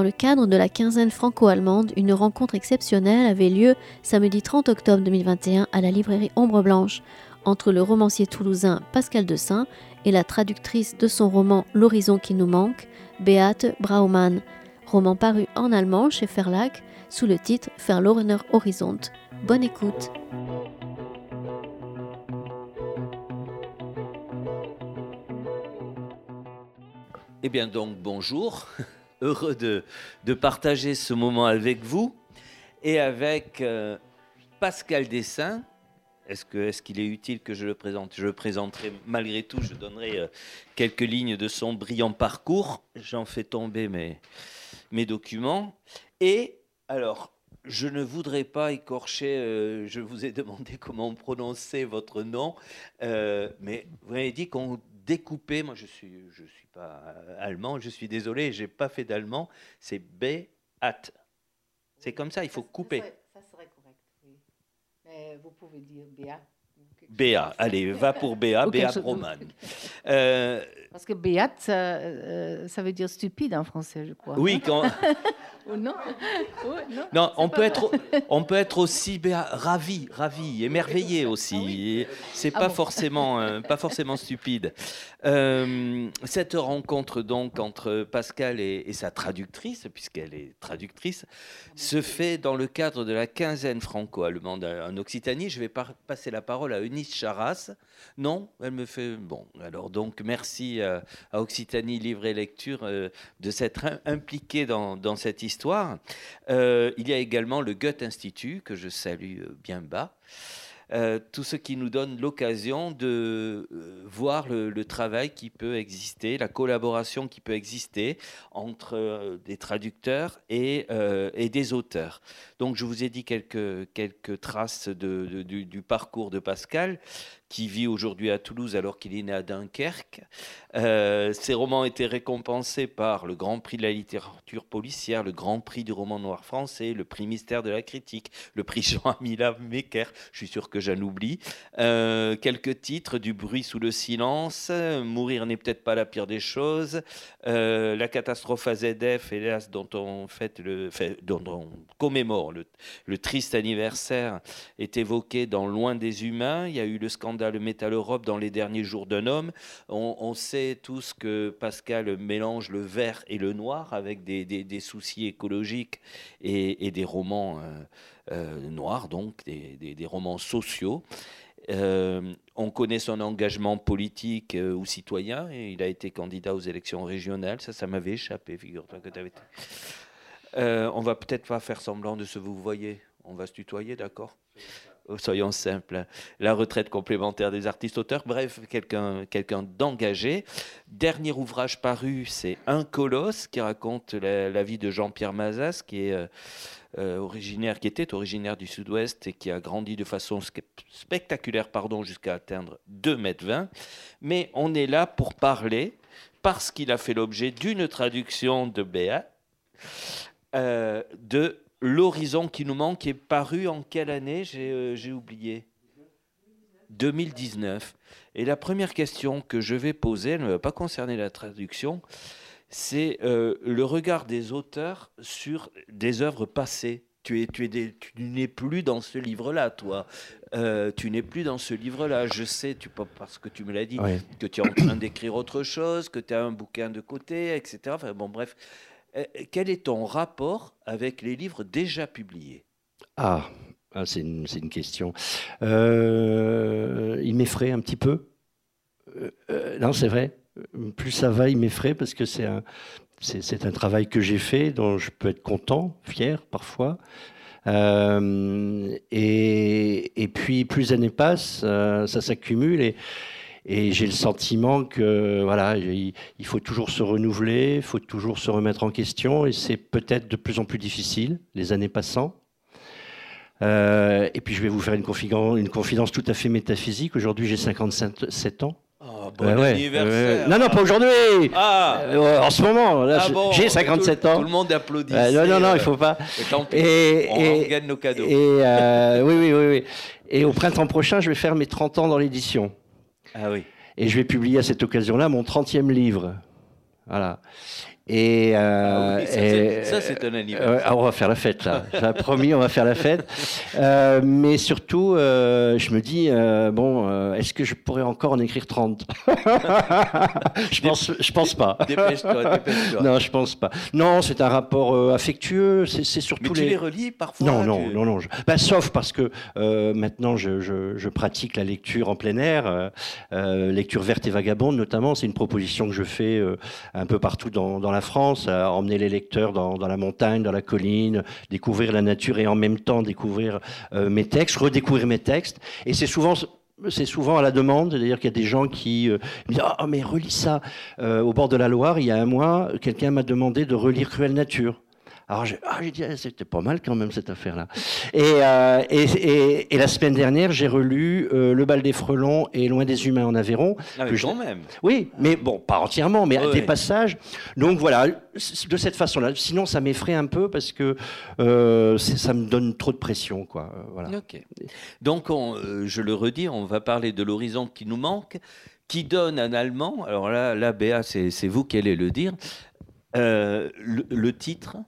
Dans le cadre de la quinzaine franco-allemande, une rencontre exceptionnelle avait lieu samedi 30 octobre 2021 à la librairie Ombre Blanche entre le romancier toulousain Pascal Dessin et la traductrice de son roman L'horizon qui nous manque, Beate Braumann, roman paru en allemand chez Verlag sous le titre Verlorener Horizont. Bonne écoute. Eh bien donc bonjour, heureux de, partager ce moment avec vous et avec euh, Pascal Dessin. Est-ce qu'il est, qu'il est, utile que je le présente? Je le présenterai malgré tout, je donnerai euh, quelques lignes de son brillant parcours. J'en fais tomber mes, mes documents. Et alors, je ne voudrais pas écorcher, euh, je vous ai demandé comment prononcer votre nom, mais vous m'avez dit qu'on découpait, moi je suis, je suis pas allemand, je suis désolé, j'ai pas fait d'allemand, c'est Beat. C'est comme ça, il faut couper. Ça serait, correct, oui. Mais vous pouvez dire Béat. Béa, allez, va pour Béa, Béa Broman. Euh, Parce que Béat, ça, euh, ça, veut dire stupide en français, je crois. Oui, quand. Ou non, non, non on, peut être, on peut être aussi béa, ravi, ravi, émerveillé aussi. Ah oui. C'est pas, ah bon. forcément, euh, pas forcément stupide. Euh, cette rencontre donc entre Pascal et, et sa traductrice, puisqu'elle est traductrice, se fait dans le cadre de la quinzaine franco-allemande en Occitanie. Je vais par, passer la parole à Eunice Charras. Non, elle me fait bon. Alors donc merci à, Occitanie Livre et Lecture euh, de s'être impliqué dans, cette histoire. Euh, il y a également le Goethe Institut, que je salue bien bas. Euh, tout ce qui nous donne l'occasion de euh, voir le, travail qui peut exister, la collaboration qui peut exister entre euh, des traducteurs et, euh, des auteurs. Donc je vous ai dit quelques, traces du, parcours de Pascal, qui vit aujourd'hui à Toulouse alors qu'il est né à Dunkerque. Euh, ses romans ont été récompensés par le Grand Prix de la littérature policière, le Grand Prix du roman noir français, le Prix Mystère de la critique, le Prix Jean-Amila Mecker, je suis sûr que j'en oublie. Euh, quelques titres, Du bruit sous le silence, Mourir n'est peut-être pas la pire des choses, euh, La catastrophe à ZF, hélas, dont on, fait le, dont on commémore le, le triste anniversaire, est évoqué dans Loin des humains. Il y a eu le scandale le Métal Europe dans les derniers jours d'un homme. On, sait tous que Pascal mélange le vert et le noir avec des, soucis écologiques et, des romans euh, euh, noirs, donc des, romans sociaux. Euh, on connaît son engagement politique ou citoyen et il a été candidat aux élections régionales. Ça, ça m'avait échappé, figure-toi que tu avais été. On va peut-être pas faire semblant de se vous voyez. On va se tutoyer, d'accord? Soyons simples, la retraite complémentaire des artistes-auteurs, bref, quelqu'un d'engagé. Dernier ouvrage paru, c'est Un colosse qui raconte la, vie de Jean-Pierre Mazas, qui est euh, originaire, qui était originaire du Sud-Ouest et qui a grandi de façon spectaculaire, pardon, jusqu'à atteindre 2 mètres 20. Mais on est là pour parler parce qu'il a fait l'objet d'une traduction de Béat euh, de L'horizon qui nous manque est paru en quelle année J'ai euh, oublié. 2019. Et la première question que je vais poser, elle ne va pas concerner la traduction, c'est euh, le regard des auteurs sur des œuvres passées. Tu, es, tu, es des, tu n'es plus dans ce livre-là, toi. Euh, tu n'es plus dans ce livre-là. Je sais, tu, parce que tu me l'as dit, Oui. que tu es en train d'écrire autre chose, que tu as un bouquin de côté, etc. Enfin, bon, bref. Euh, quel est ton rapport avec les livres déjà publiés? Ah, ah c'est une, question. Euh, il m'effraie un petit peu. Euh, euh, non, c'est vrai. Plus ça va, il m'effraie parce que c'est un, travail que j'ai fait, dont je peux être content, fier parfois. Euh, et, et, puis, plus années passent, euh, ça s'accumule et, et j'ai le sentiment que voilà, il, faut toujours se renouveler, il faut toujours se remettre en question, et c'est peut-être de plus en plus difficile, les années passant. Euh, et puis je vais vous faire une confidence, une confidence tout à fait métaphysique. Aujourd'hui, j'ai 57 ans. Oh, bon ouais, anniversaire. Non, non, pas aujourd'hui. Ah. Euh, en ce moment, ah bon, j'ai 57 tout, ans. Tout le monde applaudit. Non, non, non, il faut pas. Et, et, on, et, gagne nos cadeaux. Et oui, oui, oui, oui. Et au printemps prochain, je vais faire mes 30 ans dans l'édition. Ah oui. Et je vais publier à cette occasion-là mon 30e livre. Voilà. Et, ah ça, c'est un anniversaire. on va faire la fête, là. J'ai promis, on va faire la fête. Euh, mais surtout, euh, je me dis, euh, bon, est-ce que je pourrais encore en écrire 30 je, pense, je pense pas. Dépêche-toi, dépêche-toi. Non, je pense pas. Non, c'est un rapport affectueux. C'est, surtout mais tu les... relis parfois Non, non, non, non. Bah, sauf parce que maintenant, je, je, je, pratique la lecture en plein air, lecture verte et vagabonde notamment. C'est une proposition que je fais un peu partout dans, dans la France, à emmener les lecteurs dans, la montagne, dans la colline, découvrir la nature et en même temps découvrir euh, mes textes, redécouvrir mes textes. Et c'est souvent c'est souvent à la demande, c'est-à-dire qu'il y a des gens qui euh, me disent Ah, mais relis ça. Euh, au bord de la Loire, il y a un mois, quelqu'un m'a demandé de relire Cruelle Nature. Alors j'ai ah, dit, ah, c'était pas mal quand même cette affaire-là. Euh, et, et, et, la semaine dernière, j'ai relu euh, Le bal des frelons et Loin des humains en Aveyron. Ah, que quand même. Oui, mais bon, pas entièrement, mais des passages. Donc voilà, de cette façon-là. Sinon, ça m'effraie un peu parce que euh, ça me donne trop de pression. Quoi. Voilà. Donc, je le redis, on va parler de l'horizon qui nous manque, qui donne un allemand. Alors là, là Béa, c'est vous qui allez le dire. le, le titre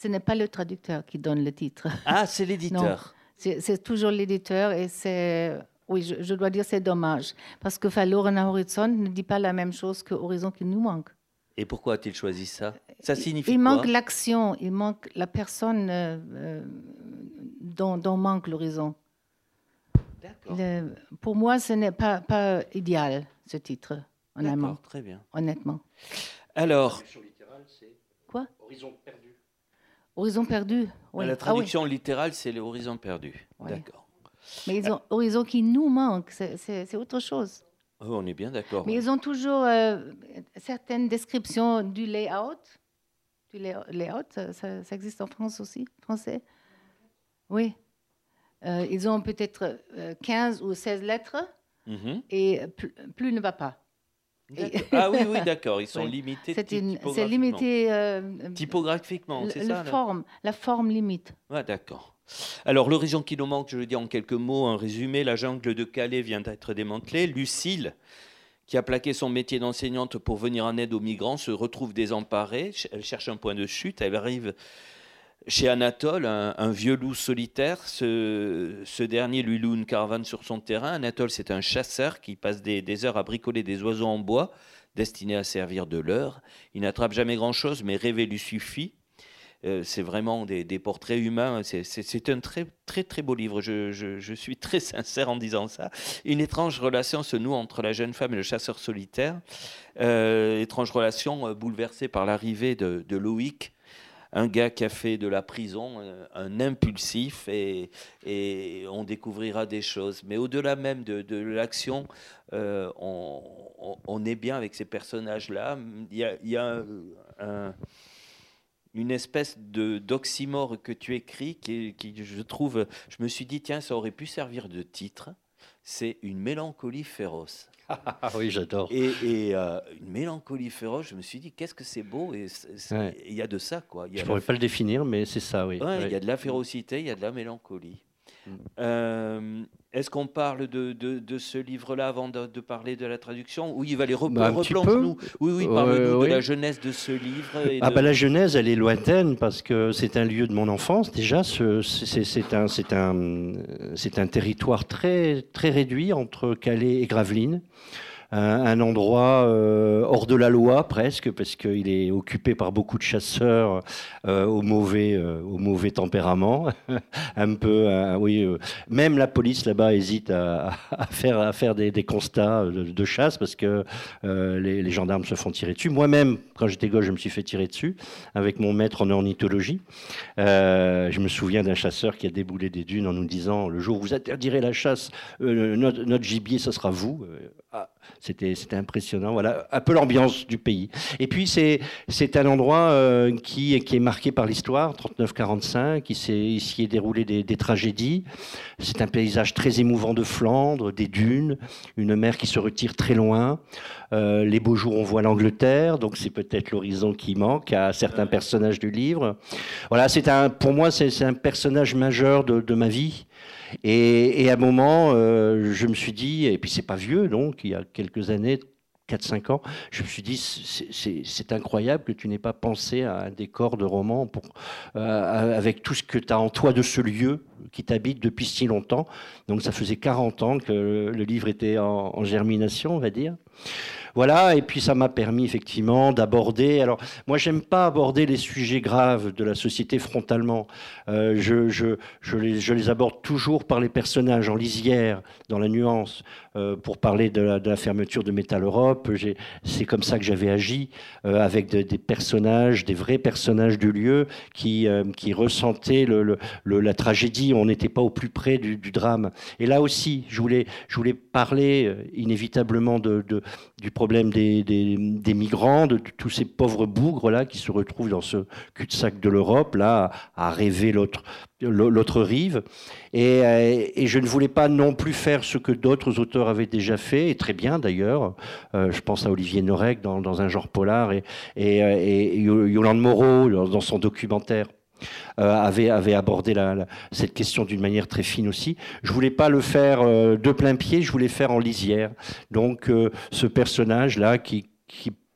ce n'est pas le traducteur qui donne le titre. Ah, c'est l'éditeur. C'est toujours l'éditeur et c'est, oui, je, dois dire c'est dommage parce que Verloren Horizon ne dit pas la même chose que Horizon qui nous manque. Et pourquoi a-t-il choisi ça? Ça signifie Il quoi? manque l'action, il manque la personne euh, euh, dont, manque l'horizon. Pour moi, ce n'est pas, pas idéal ce titre, honnêtement. Très bien. Honnêtement. Alors. Quoi? Horizon perdu. Horizon perdu. La ah traduction littérale, c'est l'horizon perdu. D'accord. Mais ils ont horizon qui nous manque, c'est autre chose. Oh, on est bien d'accord. Mais ils ont toujours euh, certaines descriptions du layout. Du layout, ça, existe en France aussi, français. Oui. Euh, ils ont peut-être 15 euh, ou 16 lettres mhm. et plus ne va pas. Ah oui, oui, d'accord. Ils sont limités. C'est limité euh, typographiquement, c'est ça forme, La forme limite. Ouais, d'accord. Alors, l'horizon qui nous manque, je le dis en quelques mots, un résumé. La jungle de Calais vient d'être démantelée. Lucille, qui a plaqué son métier d'enseignante pour venir en aide aux migrants, se retrouve désemparée. Elle cherche un point de chute. Elle arrive chez Anatole, un, vieux loup solitaire, ce, dernier lui loue une caravane sur son terrain. Anatole, c'est un chasseur qui passe des, heures à bricoler des oiseaux en bois destinés à servir de leurre. Il n'attrape jamais grand-chose, mais rêver lui suffit. Euh, c'est vraiment des, portraits humains. C'est un très, très, très beau livre. Je, suis très sincère en disant ça. Une étrange relation se noue entre la jeune femme et le chasseur solitaire. Euh, étrange relation euh, bouleversée par l'arrivée de, de Loïc, un gars qui a fait de la prison euh, un, impulsif et, on découvrira des choses. Mais au-delà même de, l'action, euh, on, est bien avec ces personnages-là. Il y a, il y a un, une espèce de d'oxymore que tu écris qui, je trouve, je me suis dit, tiens, ça aurait pu servir de titre. C'est une mélancolie féroce. Ah oui, j'adore. Et, euh, une mélancolie féroce, je me suis dit, qu'est-ce que c'est beau Et il y a de ça, quoi. je ne pourrais pas le définir, mais c'est ça, oui. Il y a de la férocité, il y a de la mélancolie. Mm. Euh, est-ce qu'on parle de, de, ce livre-là avant de, parler de la traduction? Oui, il va les bah, replonge-nous. Oui, oui, parle-nous de la jeunesse de ce livre. ah, bah, la genèse, elle est lointaine parce que c'est un lieu de mon enfance. Déjà, c'est un, un, un territoire très, très réduit entre Calais et Gravelines un, endroit euh, hors de la loi presque, parce qu'il est occupé par beaucoup de chasseurs euh, au, mauvais, euh, au mauvais tempérament. un peu, oui, même la police là-bas hésite à, faire, à faire des, constats de, chasse parce que les, gendarmes se font tirer dessus. Moi-même, quand j'étais gosse, je me suis fait tirer dessus avec mon maître en ornithologie. je me souviens d'un chasseur qui a déboulé des dunes en nous disant le jour où vous interdirez la chasse, notre, notre, gibier, ce sera vous. Ah, c'était impressionnant. Voilà un peu l'ambiance du pays. Et puis c'est un endroit euh, qui, qui est marqué par l'histoire, 39-45, qui s'est ici est déroulé des, des tragédies. C'est un paysage très émouvant de Flandre, des dunes, une mer qui se retire très loin. Euh, les beaux jours, on voit l'Angleterre, donc c'est peut-être l'horizon qui manque à certains personnages du livre. Voilà, c'est un, pour moi, c'est un personnage majeur de, de ma vie. Et, à un moment, euh, je me suis dit, et puis c'est pas vieux, donc il y a quelques années, 4-5 ans, je me suis dit, c'est incroyable que tu n'aies pas pensé à un décor de roman pour, euh, avec tout ce que tu as en toi de ce lieu qui t'habite depuis si longtemps. Donc ça faisait 40 ans que le livre était en, en germination, on va dire. Voilà, et puis ça m'a permis effectivement d'aborder. Alors, moi, j'aime pas aborder les sujets graves de la société frontalement. Euh, je, les, aborde toujours par les personnages, en lisière, dans la nuance. Euh, pour parler de la, fermeture de Metal Europe, c'est comme ça que j'avais agi, euh, avec de, des personnages, des vrais personnages du lieu qui, euh, ressentaient la tragédie. On n'était pas au plus près du, drame. Et là aussi, je voulais, parler inévitablement du problème des, des, des, migrants, de, tous ces pauvres bougres là qui se retrouvent dans ce cul-de-sac de l'Europe là à rêver l'autre l'autre rive. Et, et, je ne voulais pas non plus faire ce que d'autres auteurs avaient déjà fait, et très bien d'ailleurs. Euh, je pense à Olivier Norek dans, dans un genre polar et, et, et Yolande Moreau dans son documentaire. Euh, avait, avait abordé la, cette question d'une manière très fine aussi. Je voulais pas le faire euh, de plein pied, je voulais faire en lisière. Donc euh, ce personnage-là qui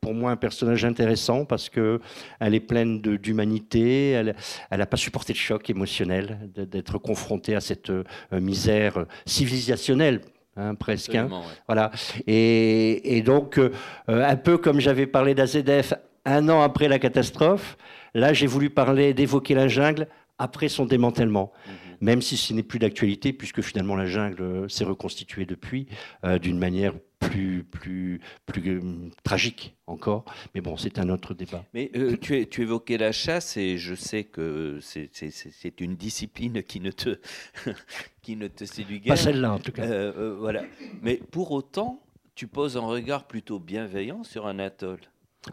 pour moi un personnage intéressant parce que elle est pleine d'humanité, elle n'a pas supporté le choc émotionnel d'être confrontée à cette euh, misère civilisationnelle. Hein, presque. Hein. Ouais. Voilà. Et, et donc, euh, un peu comme j'avais parlé d'AZF un an après la catastrophe, Là, j'ai voulu parler d'évoquer la jungle après son démantèlement, mmh. même si ce n'est plus d'actualité, puisque finalement la jungle s'est reconstituée depuis euh, d'une manière plus, plus, plus euh, tragique encore. Mais bon, c'est un autre débat. Mais euh, tu, tu, évoquais la chasse et je sais que c'est une discipline qui ne te, qui ne te séduit Pas celle-là, en tout cas. Euh, euh, voilà. Mais pour autant, tu poses un regard plutôt bienveillant sur un atoll.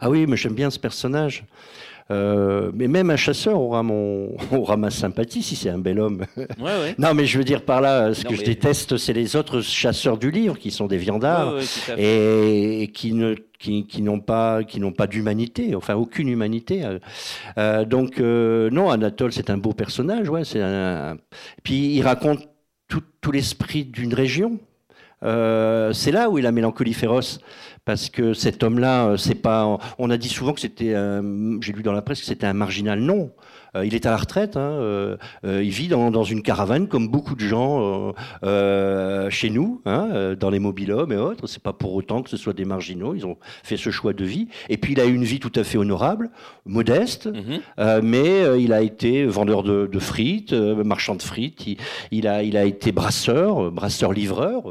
Ah oui, mais j'aime bien ce personnage. Euh, mais même un chasseur aura, mon, aura ma sympathie si c'est un bel homme. Ouais, ouais. non, mais je veux dire par là, ce non, que mais... je déteste, c'est les autres chasseurs du livre qui sont des viandards ouais, et, et, qui ne qui, qui n'ont pas qui n'ont pas d'humanité, enfin aucune humanité. Euh, donc euh, non, Anatole, c'est un beau personnage, ouais. C'est un, puis il raconte tout, tout l'esprit d'une région. Euh, c'est là où est la mélancolie féroce parce que cet homme-là, c'est pas. On a dit souvent que c'était. J'ai lu dans la presse que c'était un marginal. Non, euh, il est à la retraite. Hein, euh, il vit dans, dans, une caravane comme beaucoup de gens euh, chez nous, hein, dans les mobilhommes et autres. C'est pas pour autant que ce soit des marginaux. Ils ont fait ce choix de vie. Et puis il a eu une vie tout à fait honorable, modeste, -hmm. mais il a été vendeur de, de frites, marchand de frites. Il, il, a, il a été brasseur, brasseur-livreur.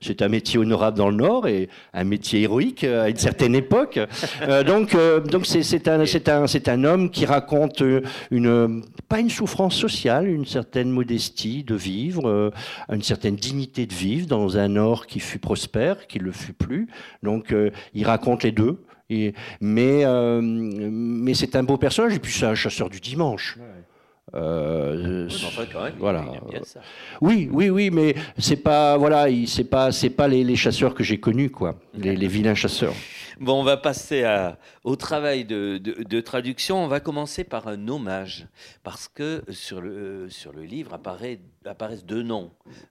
C'est un métier honorable dans le Nord et un métier héroïque à une certaine époque. donc, donc c'est un, c'est un, c'est un homme qui raconte une pas une souffrance sociale, une certaine modestie de vivre, euh, une certaine dignité de vivre dans un Nord qui fut prospère, qui ne le fut plus. Donc euh, il raconte les deux. Et, mais euh, mais c'est un beau personnage et puis c'est un chasseur du dimanche. Ouais. Euh, oui, enfin, quand même, voilà. Oui, oui, oui, mais c'est pas, voilà, c'est pas, c'est pas les, les, chasseurs que j'ai connus, quoi, les, les, vilains chasseurs. Bon, on va passer à, au travail de, de, de, traduction. On va commencer par un hommage, parce que sur le, sur le livre apparaît, apparaissent deux noms,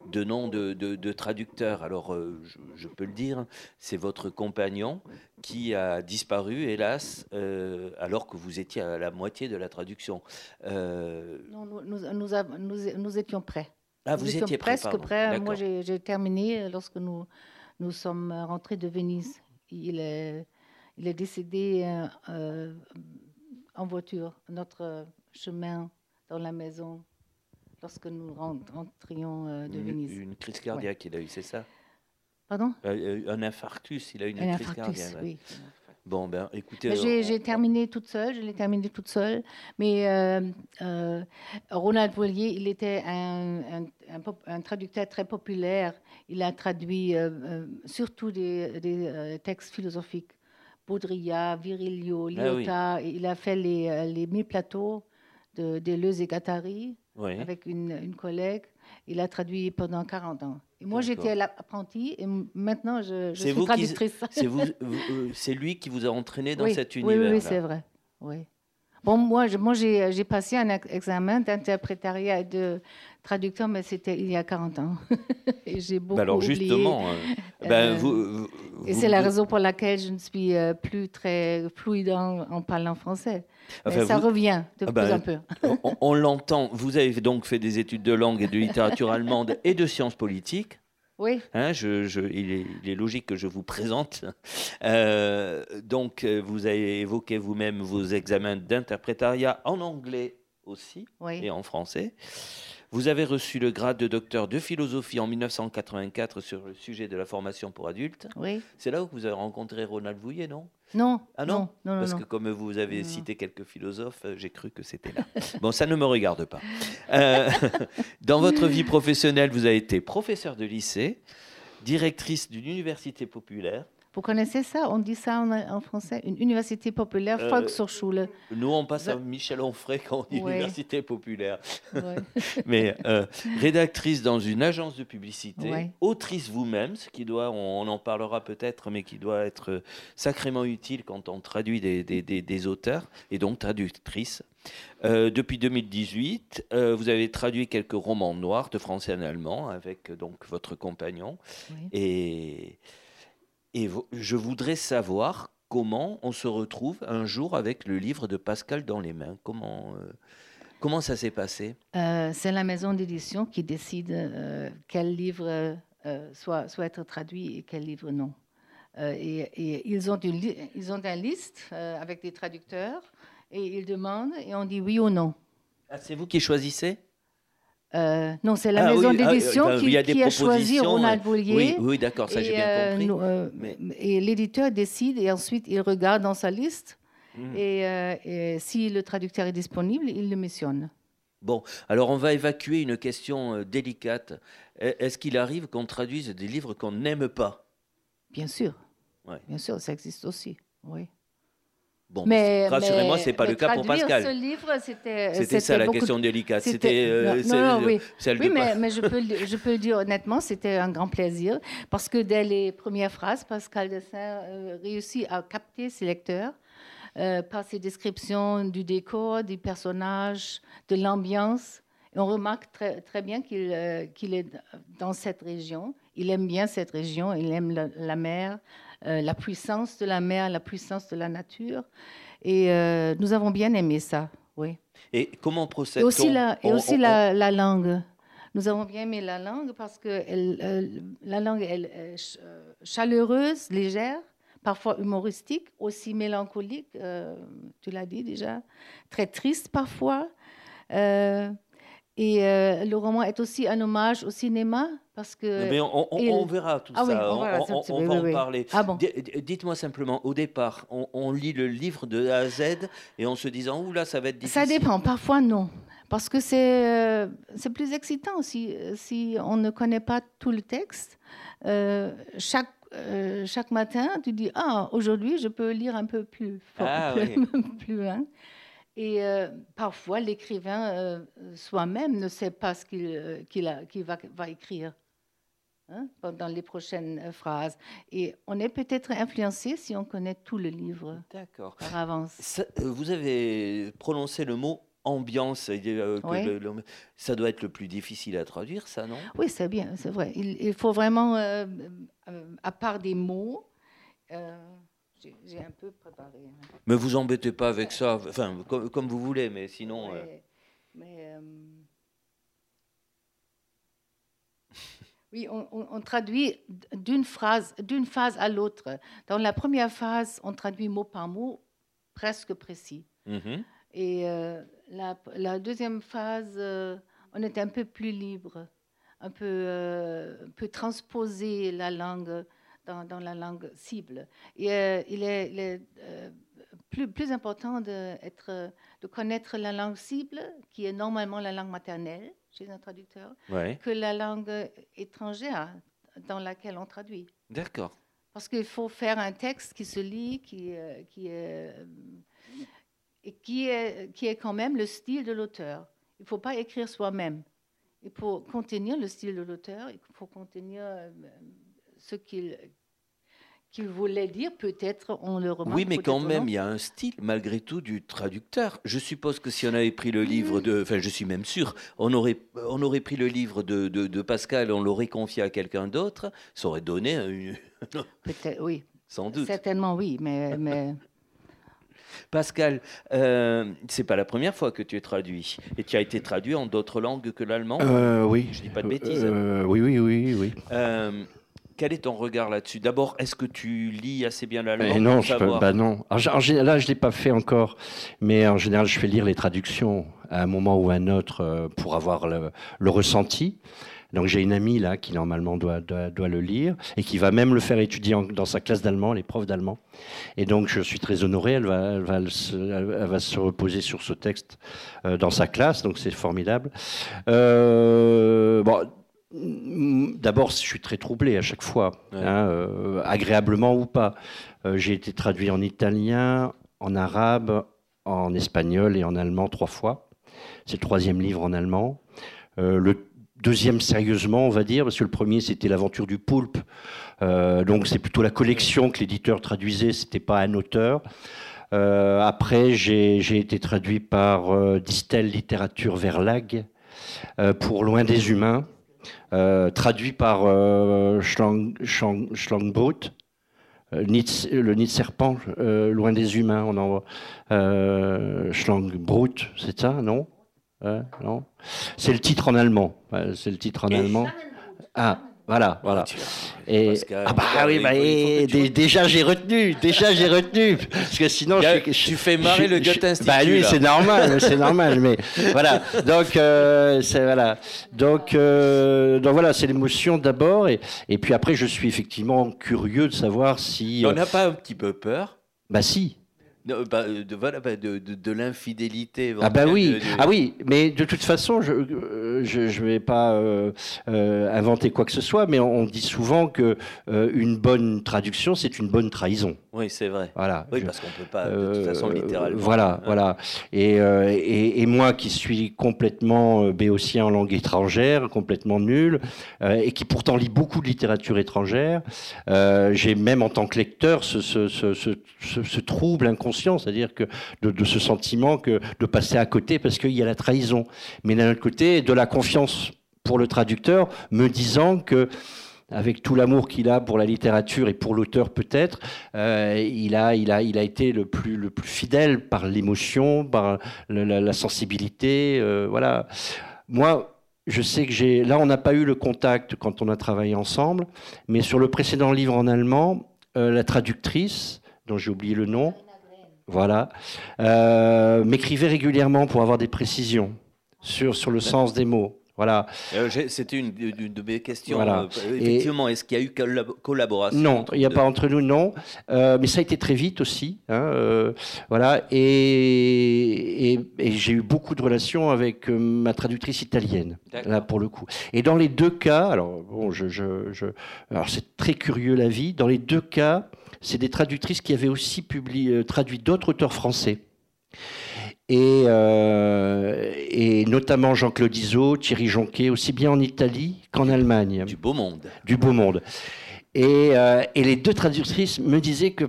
deux noms de, de traducteurs. Alors, euh, je, je, peux le dire, c'est votre compagnon qui a disparu, hélas, euh, alors que vous étiez à la moitié de la traduction. Euh... Non, nous, nous, nous, nous, étions prêts. Ah, vous étiez prêt, presque prêts. Moi, j'ai terminé lorsque nous, nous sommes rentrés de Venise. Il est, il est décédé euh, en voiture, notre chemin dans la maison, lorsque nous rentrions euh, de une, Venise. Une crise cardiaque, ouais. il a eu, c'est ça? Pardon? Euh, Un infarctus, il a eu une un crise infarctus, cardiaque. Oui. Bon, ben, écoutez. J'ai on... terminé toute seule, je l'ai terminé toute seule. Mais euh, euh, Ronald Voilier, il était un, un, un, un, traducteur très populaire. Il a traduit euh, surtout des, des textes philosophiques. Baudrillard, Virilio, Lyotard. Ah, oui. Il a fait les, les mille plateaux de Deleuze et Guattari oui. avec une, une collègue. Il a traduit pendant 40 ans. Et moi, j'étais l'apprentie et maintenant, je, je suis vous traductrice. C'est vous, euh, c'est lui qui vous a entraîné dans oui, cet univers. Oui, oui c'est vrai. Oui. Bon, moi, moi j'ai passé un examen d'interprétariat de traducteur, mais c'était il y a 40 ans. et j'ai beaucoup bah alors justement, euh, ben, vous, et c'est la raison pour laquelle je ne suis plus très fluide en, parlant français. ça revient de ah plus en peu. on, on l'entend. Vous avez donc fait des études de langue et de littérature allemande et de sciences politiques. Oui. Hein, je, il, est, logique que je vous présente. Euh, donc, euh, vous avez évoqué vous-même vos examens d'interprétariat en anglais aussi et en français. Vous avez reçu le grade de docteur de philosophie en 1984 sur le sujet de la formation pour adultes. Oui. C'est là où vous avez rencontré Ronald Vouillet, non? Non. Ah non, non, Parce que comme vous avez cité quelques philosophes, euh, j'ai cru que c'était là. bon, ça ne me regarde pas. Euh, dans votre vie professionnelle, vous avez été professeur de lycée, directrice d'une université populaire, vous connaissez ça? On dit ça en, français? Une université populaire, euh, Volkshochschule. Nous, on passe à Michel Onfray quand on dit université populaire. Mais euh, rédactrice dans une agence de publicité, autrice vous-même, ce qui doit, on, en parlera peut-être, mais qui doit être sacrément utile quand on traduit des, des, auteurs, et donc traductrice. Euh, depuis 2018, vous avez traduit quelques romans noirs de français en allemand avec donc votre compagnon. Et et je voudrais savoir comment on se retrouve un jour avec le livre de Pascal dans les mains. Comment, euh, comment ça s'est passé? Euh, C'est la maison d'édition qui décide euh, quel livre soit, soit être traduit et quel livre non. Et, ils, ont une, ils ont une liste avec des traducteurs et ils demandent et on dit oui ou non. Ah, c'est vous qui choisissez? Euh, non, c'est la ah maison ah, d'édition qui, a choisi Ronald Boulier. Oui, oui d'accord, ça j'ai bien euh, compris. Euh, et l'éditeur décide et ensuite il regarde dans sa liste hmm. et, si le traducteur est disponible, il le missionne. Bon, alors on va évacuer une question délicate. E-, est-ce qu'il arrive qu'on traduise des livres qu'on n'aime pas? Bien sûr. Bien sûr, ça existe aussi. Oui. Bon, mais, rassurez-moi, c'est pas le cas pour Pascal. Ce livre, c'était. C'était ça la question délicate. C'était. Euh, non, oui, oui mais, mais, je peux, je peux le dire honnêtement, c'était un grand plaisir parce que dès les premières phrases, Pascal Dessin euh, réussit à capter ses lecteurs. Euh, par ses descriptions du décor, des personnages, de l'ambiance. On remarque très, très bien qu'il qu'il est dans cette région. Il aime bien cette région, il aime la mer, euh, la puissance de la mer, la puissance de la nature. Et euh, nous avons bien aimé ça, oui. Et comment procède Et aussi, la, et aussi la, langue. Nous avons bien aimé la langue parce que elle, la langue est chaleureuse, légère, parfois humoristique, aussi mélancolique, euh, tu l'as dit déjà, très triste parfois. et le roman est aussi un hommage au cinéma, parce que Mais on, verra tout ah ça, on, va en parler. Ah bon. Dites-moi simplement, au départ, on, lit le livre de A à Z et en se disant, ouh là, ça va être difficile. Ça dépend, parfois non. Parce que c'est euh, c'est plus excitant si, si on ne connaît pas tout le texte. Euh, chaque, euh, chaque matin, tu dis, ah, aujourd'hui, je peux lire un peu plus fort, ah plus, loin. Et parfois, l'écrivain soi-même ne sait pas ce qu'il va, va écrire. Hein, dans les prochaines euh, phrases. Et on est peut-être influencé si on connaît tout le livre par avance. Euh, vous avez prononcé le mot ambiance. Euh, ça doit être le plus difficile à traduire, ça, non? Oui, c'est bien, c'est vrai. Il, faut vraiment, à part des mots, j'ai un peu préparé. Hein. Mais vous embêtez pas avec ça, enfin, comme, vous voulez, mais sinon. mais Oui, on, traduit d'une phrase, d'une phase à l'autre. Dans la première phase, on traduit mot par mot, presque précis. Mm-hmm. Et euh, la, deuxième phase, euh, on est un peu plus libre, un peu, euh, peut transposer la langue dans, la langue cible. Et il est, il est plus, plus important de, être, de connaître la langue cible, qui est normalement la langue maternelle chez un traducteur, que la langue étrangère dans laquelle on traduit. D'accord. Parce qu'il faut faire un texte qui se lit, qui, euh, qui, est, et qui, est, qui est quand même le style de l'auteur. Il ne faut pas écrire soi-même. Il faut contenir le style de l'auteur, il faut contenir euh, ce qu'il qu'il voulait dire, peut-être on le remarque. Oui, mais quand même, il y a un style, malgré tout, du traducteur. Je suppose que si on avait pris le livre de. Enfin, je suis même sûr, on aurait, on aurait pris le livre de, de, Pascal, on l'aurait confié à quelqu'un d'autre, ça aurait donné. Une... Peut-être, oui. Sans doute. Certainement, oui, mais. mais... Pascal, euh, c'est pas la première fois que tu es traduit. Et tu as été traduit en d'autres langues que l'allemand euh, Oui. Je dis pas de bêtises. Euh, oui, oui, oui, oui. Quel est ton regard là-dessus? D'abord, est-ce que tu lis assez bien l'allemand eh Non, je peux, bah non. Là, je ne l'ai pas fait encore, mais en général, je fais lire les traductions à un moment ou à un autre euh, pour avoir le, ressenti. Donc j'ai une amie là qui normalement doit, doit, le lire et qui va même le faire étudier dans sa classe d'allemand, les profs d'allemand. Et donc je suis très honoré, elle va, elle va, se, elle va se reposer sur ce texte euh, dans sa classe, donc c'est formidable. Euh, bon, D'abord, je suis très troublé à chaque fois, hein, euh, agréablement ou pas. Euh, j'ai été traduit en italien, en arabe, en espagnol et en allemand trois fois. C'est le troisième livre en allemand. Euh, le deuxième sérieusement, on va dire, parce que le premier c'était l'aventure du poulpe. donc c'est plutôt la collection que l'éditeur traduisait, c'était pas un auteur. après, j'ai été traduit par Distel Littérature Verlag pour Loin des Humains. Euh, traduit par euh, Schlang, Schlangbrut, euh, le nid de serpent, loin des humains. On en euh, Schlangbrut, c'est ça, non? Non? C'est le titre en allemand. C'est le titre en allemand. Ah, voilà, voilà. Et ah bah oui, bah, déjà j'ai retenu, déjà j'ai retenu, parce que sinon je, tu fais marrer le Goethe Institut. Bah lui c'est normal, c'est normal, mais voilà. Donc euh, c'est voilà, donc euh, donc voilà, c'est l'émotion d'abord, et, et puis après je suis effectivement curieux de savoir si. On n'a pas un petit peu peur? Bah si. Bah, de, de, de, de l'infidélité. Ah bah oui, ah oui, mais de toute façon, je ne euh, je, vais pas euh, euh, inventer quoi que ce soit, mais on, dit souvent que une bonne traduction, c'est une bonne trahison. Oui, c'est vrai. Voilà. Oui, parce qu'on peut pas, de toute façon, littéralement. Voilà, voilà. Et, et, et, moi qui suis complètement béotien en langue étrangère, complètement nul, et qui pourtant lit beaucoup de littérature étrangère, j'ai même en tant que lecteur ce, ce, ce, ce trouble inconscient c'est-à-dire que de, ce sentiment que de passer à côté parce qu'il y a la trahison. Mais d'un autre côté, de la confiance pour le traducteur, me disant que avec tout l'amour qu'il a pour la littérature et pour l'auteur peut-être, euh, il, a, il, a, il a été le plus, le plus fidèle par l'émotion, par la, sensibilité. Euh, voilà. Moi, je sais que j'ai. Là, on n'a pas eu le contact quand on a travaillé ensemble, mais sur le précédent livre en allemand, euh, la traductrice, dont j'ai oublié le nom, voilà, m'écrivait régulièrement pour avoir des précisions sur, sur le sens des mots. Voilà. Euh, c'était une, de mes questions. Euh, effectivement, est-ce qu'il y a eu collaboration Non, il n'y a pas entre nous, non. mais ça a été très vite aussi. Hein, voilà. Et, et, j'ai eu beaucoup de relations avec ma traductrice italienne, là pour le coup. Et dans les deux cas, alors bon, je, je, je alors c'est très curieux la vie. Dans les deux cas, c'est des traductrices qui avaient aussi publié, euh, traduit d'autres auteurs français. Et, euh, et, notamment Jean-Claude Izzo, Thierry Jonquet, aussi bien en Italie qu'en Allemagne. Du beau monde. Du beau monde. Et, euh, et les deux traductrices me disaient que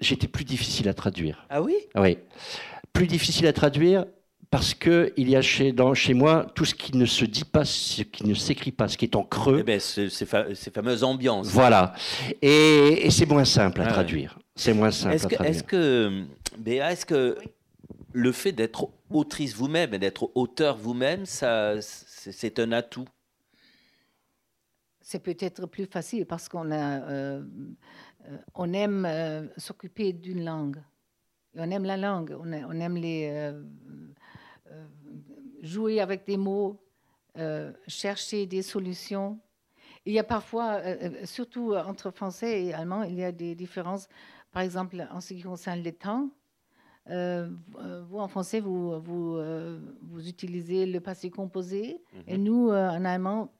j'étais plus difficile à traduire. Ah oui? Oui. Plus difficile à traduire parce qu'il y a chez, dans, chez moi tout ce qui ne se dit pas, ce qui ne s'écrit pas, ce qui est en creux. Eh ben, ces, fameuses ambiances. Voilà. Et, c'est moins simple à ah traduire. C'est moins simple que, à Est-ce que, Béa, est-ce que le fait d'être autrice vous-même et d'être auteur vous-même, ça, c'est un atout c'est peut-être plus facile parce qu'on a, euh, euh, on aime euh, s'occuper d'une langue. On aime la langue, on, aime les, jouer avec des mots, chercher des solutions. Il y a parfois, surtout entre français et allemand, il y a des différences. Par exemple, en ce qui concerne les temps, vous, en français, vous, vous, vous, utilisez le passé composé. Mhm. Et nous, en allemand,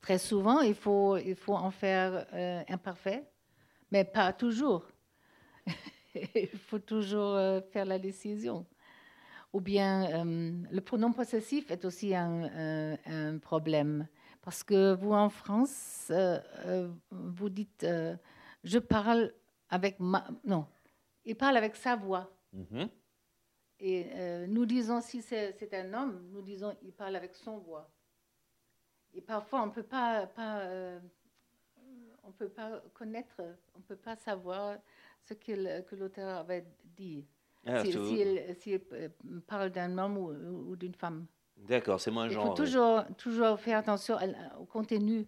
très souvent, il faut, il faut en faire imparfait, mais pas toujours. il faut toujours faire la décision. Ou bien euh, le pronom possessif est aussi un, problème. Parce que vous, en France, euh, euh, vous dites je parle avec ma. Non, il parle avec sa voix. Mhm. Et euh, nous disons, si c'est un homme, nous disons, il parle avec son voix. Et parfois, on ne peut pas, pas euh, on peut pas connaître, on ne peut pas savoir ce que l'auteur avait dit. Ah, S'il si, euh, parle d'un homme ou, d'une femme. D'accord, c'est moins genre. Il faut toujours, toujours faire attention au contenu.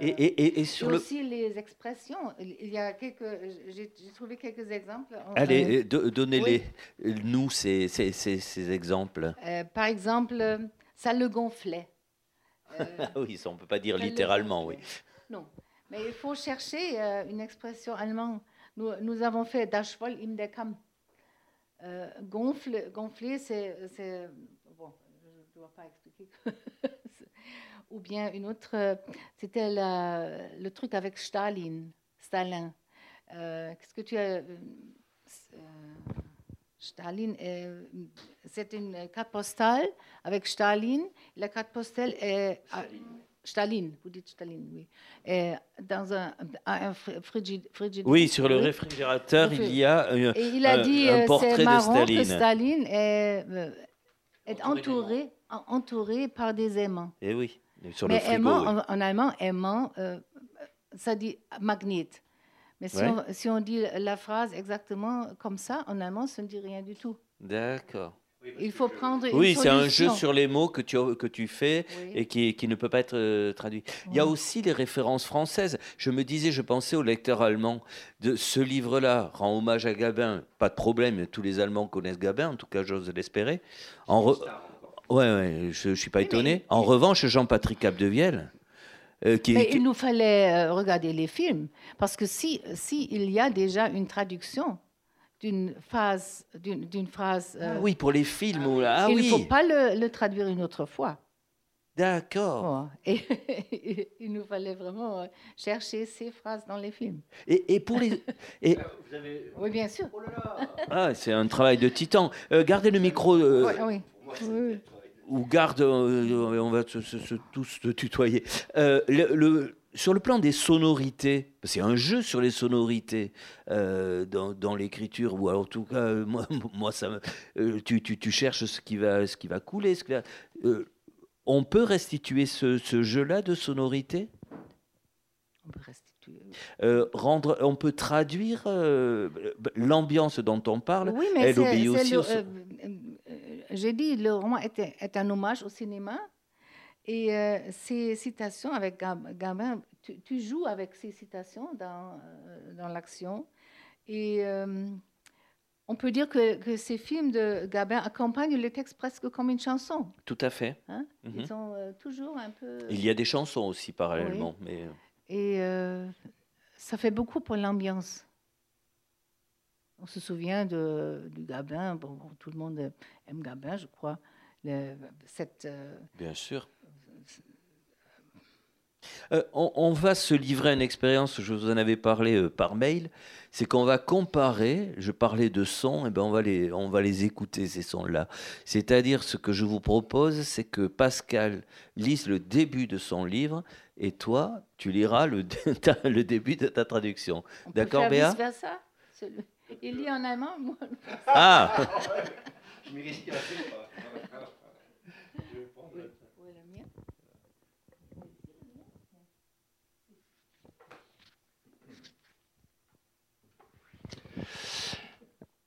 Et, et, et, sur et aussi les expressions. Il y a quelques, j'ai trouvé quelques exemples. Allez, donnez-les nous ces, ces, ces, exemples. par exemple, ça le gonflait. oui, ça on peut pas dire littéralement, oui. Non, mais il faut chercher euh, une expression allemande. Nous, nous, avons fait Das im der Kamm. Euh, gonfle, gonfler, c'est. Bon, je ne dois pas expliquer. Ou bien une autre, euh, c'était le truc avec Stalin. Stalin. Euh, qu'est-ce que tu as. Stalin, c'est une carte postale avec Stalin. La carte postale est Staline, vous dites Staline, oui. Et dans un, un frigidaire. Oui, sur le réfrigérateur, il y a un, et il a dit, un, euh, portrait de Staline. Que Staline est, euh, est entouré, entouré par des aimants. Et eh oui, sur Mais le frigo, aimant, oui. en, en, allemand, aimant, euh, ça dit magnet. Mais si, ouais. on, si on dit la phrase exactement comme ça, en allemand, ça ne dit rien du tout. D'accord. Il faut prendre une Oui, c'est un jeu sur les mots que tu, que tu fais oui. et qui, qui, ne peut pas être euh, traduit. Oui. Il y a aussi les références françaises. Je me disais, je pensais au lecteur allemand de ce livre-là, rend hommage à Gabin. Pas de problème, tous les Allemands connaissent Gabin, en tout cas, j'ose l'espérer. En re... Ouais, ouais, je ne suis pas étonné. Mais... En revanche, Jean-Patrick Capdevielle. Euh, qui, mais qui... il nous fallait euh, regarder les films, parce que si, si il y a déjà une traduction, d'une phrase. D'une phrase euh, ah oui, pour les films. Ah, ah, il oui. ne faut pas le, le, traduire une autre fois. D'accord. Oh, et il nous fallait vraiment euh, chercher ces phrases dans les films. Et, et pour les. Et... Vous avez... Oui, bien sûr. Oh ah, c'est un travail de titan. Euh, gardez le micro. Euh, oui. oui. Ou garde, euh, on va se, se, se, tous se tutoyer. le, le sur le plan des sonorités, c'est un jeu sur les sonorités euh, dans, dans l'écriture, ou alors en tout cas, euh, moi, moi ça, euh, tu, tu, tu, cherches ce qui va, ce qui va couler. Ce qui va, euh, on peut restituer ce, ce jeu-là de sonorité? On peut restituer. rendre, on peut traduire l'ambiance dont on parle. Oui, mais elle obéit aussi. J'ai dit, le roman est, est un hommage au cinéma. Et euh, ces citations avec Gabin, tu, tu, joues avec ces citations dans, euh, dans l'action. Et euh, on peut dire que, que, ces films de Gabin accompagnent le texte presque comme une chanson. Tout à fait. Hein? Mm -hmm. Ils sont euh, toujours un peu. Il y a des chansons aussi parallèlement. Oui. Mais... Et ça fait beaucoup pour l'ambiance. On se souvient de, du Gabin. Bon, tout le monde aime Gabin, je crois. Le, cette, euh, Bien sûr. Euh, on, on, va se livrer à une expérience, je vous en avais parlé euh, par mail, c'est qu'on va comparer, je parlais de sons, et ben on, va les, on va les écouter ces sons-là. C'est-à-dire ce que je vous propose, c'est que Pascal lise le début de son livre, et toi, tu liras le, le début de ta traduction. D'accord, Béa? versa Il lit en allemand, moi. Ah Je m'y risque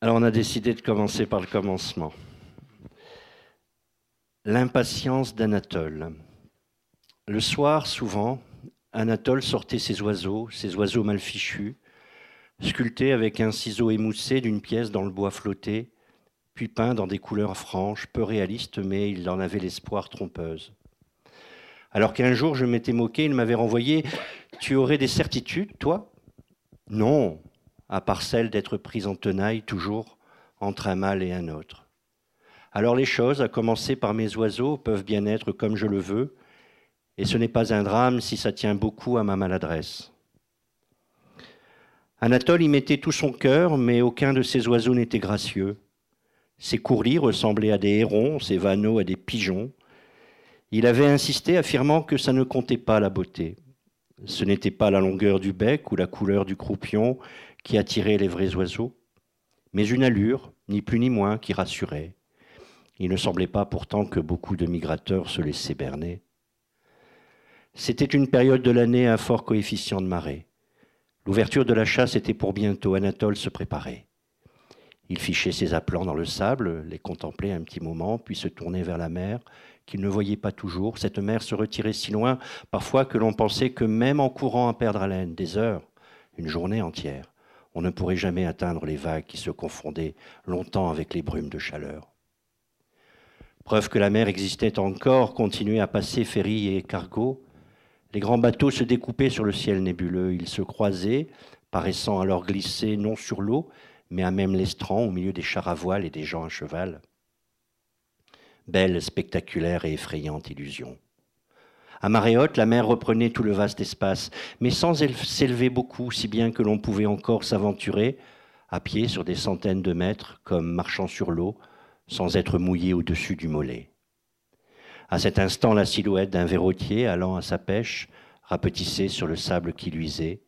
Alors on a décidé de commencer par le commencement. L'impatience d'Anatole. Le soir, souvent, Anatole sortait ses oiseaux, ses oiseaux mal fichus, sculptés avec un ciseau émoussé d'une pièce dans le bois flotté, puis peints dans des couleurs franches, peu réalistes, mais il en avait l'espoir trompeuse. Alors qu'un jour je m'étais moqué, il m'avait renvoyé Tu aurais des certitudes, toi? Non, à part celle d'être prise en tenaille toujours entre un mâle et un autre. Alors les choses, à commencer par mes oiseaux, peuvent bien être comme je le veux, et ce n'est pas un drame si ça tient beaucoup à ma maladresse. Anatole y mettait tout son cœur, mais aucun de ses oiseaux n'était gracieux. Ses courlis ressemblaient à des hérons, ses vanneaux à des pigeons. Il avait insisté, affirmant que ça ne comptait pas la beauté. Ce n'était pas la longueur du bec ou la couleur du croupion qui attirait les vrais oiseaux, mais une allure, ni plus ni moins, qui rassurait. Il ne semblait pas pourtant que beaucoup de migrateurs se laissaient berner. C'était une période de l'année à fort coefficient de marée. L'ouverture de la chasse était pour bientôt. Anatole se préparait. Il fichait ses aplants dans le sable, les contemplait un petit moment, puis se tournait vers la mer, qu'il ne voyait pas toujours. Cette mer se retirait si loin, parfois, que l'on pensait que même en courant à perdre haleine, des heures, une journée entière, on ne pourrait jamais atteindre les vagues qui se confondaient longtemps avec les brumes de chaleur. Preuve que la mer existait encore, continuait à passer ferry et cargo, les grands bateaux se découpaient sur le ciel nébuleux, ils se croisaient, paraissant alors glisser non sur l'eau, mais à même l'estran au milieu des chars à voile et des gens à cheval. Belle, spectaculaire et effrayante illusion. À marée haute, la mer reprenait tout le vaste espace, mais sans s'élever beaucoup, si bien que l'on pouvait encore s'aventurer, à pied sur des centaines de mètres, comme marchant sur l'eau, sans être mouillé au-dessus du mollet. À cet instant, la silhouette d'un verrotier allant à sa pêche rapetissait sur le sable qui luisait.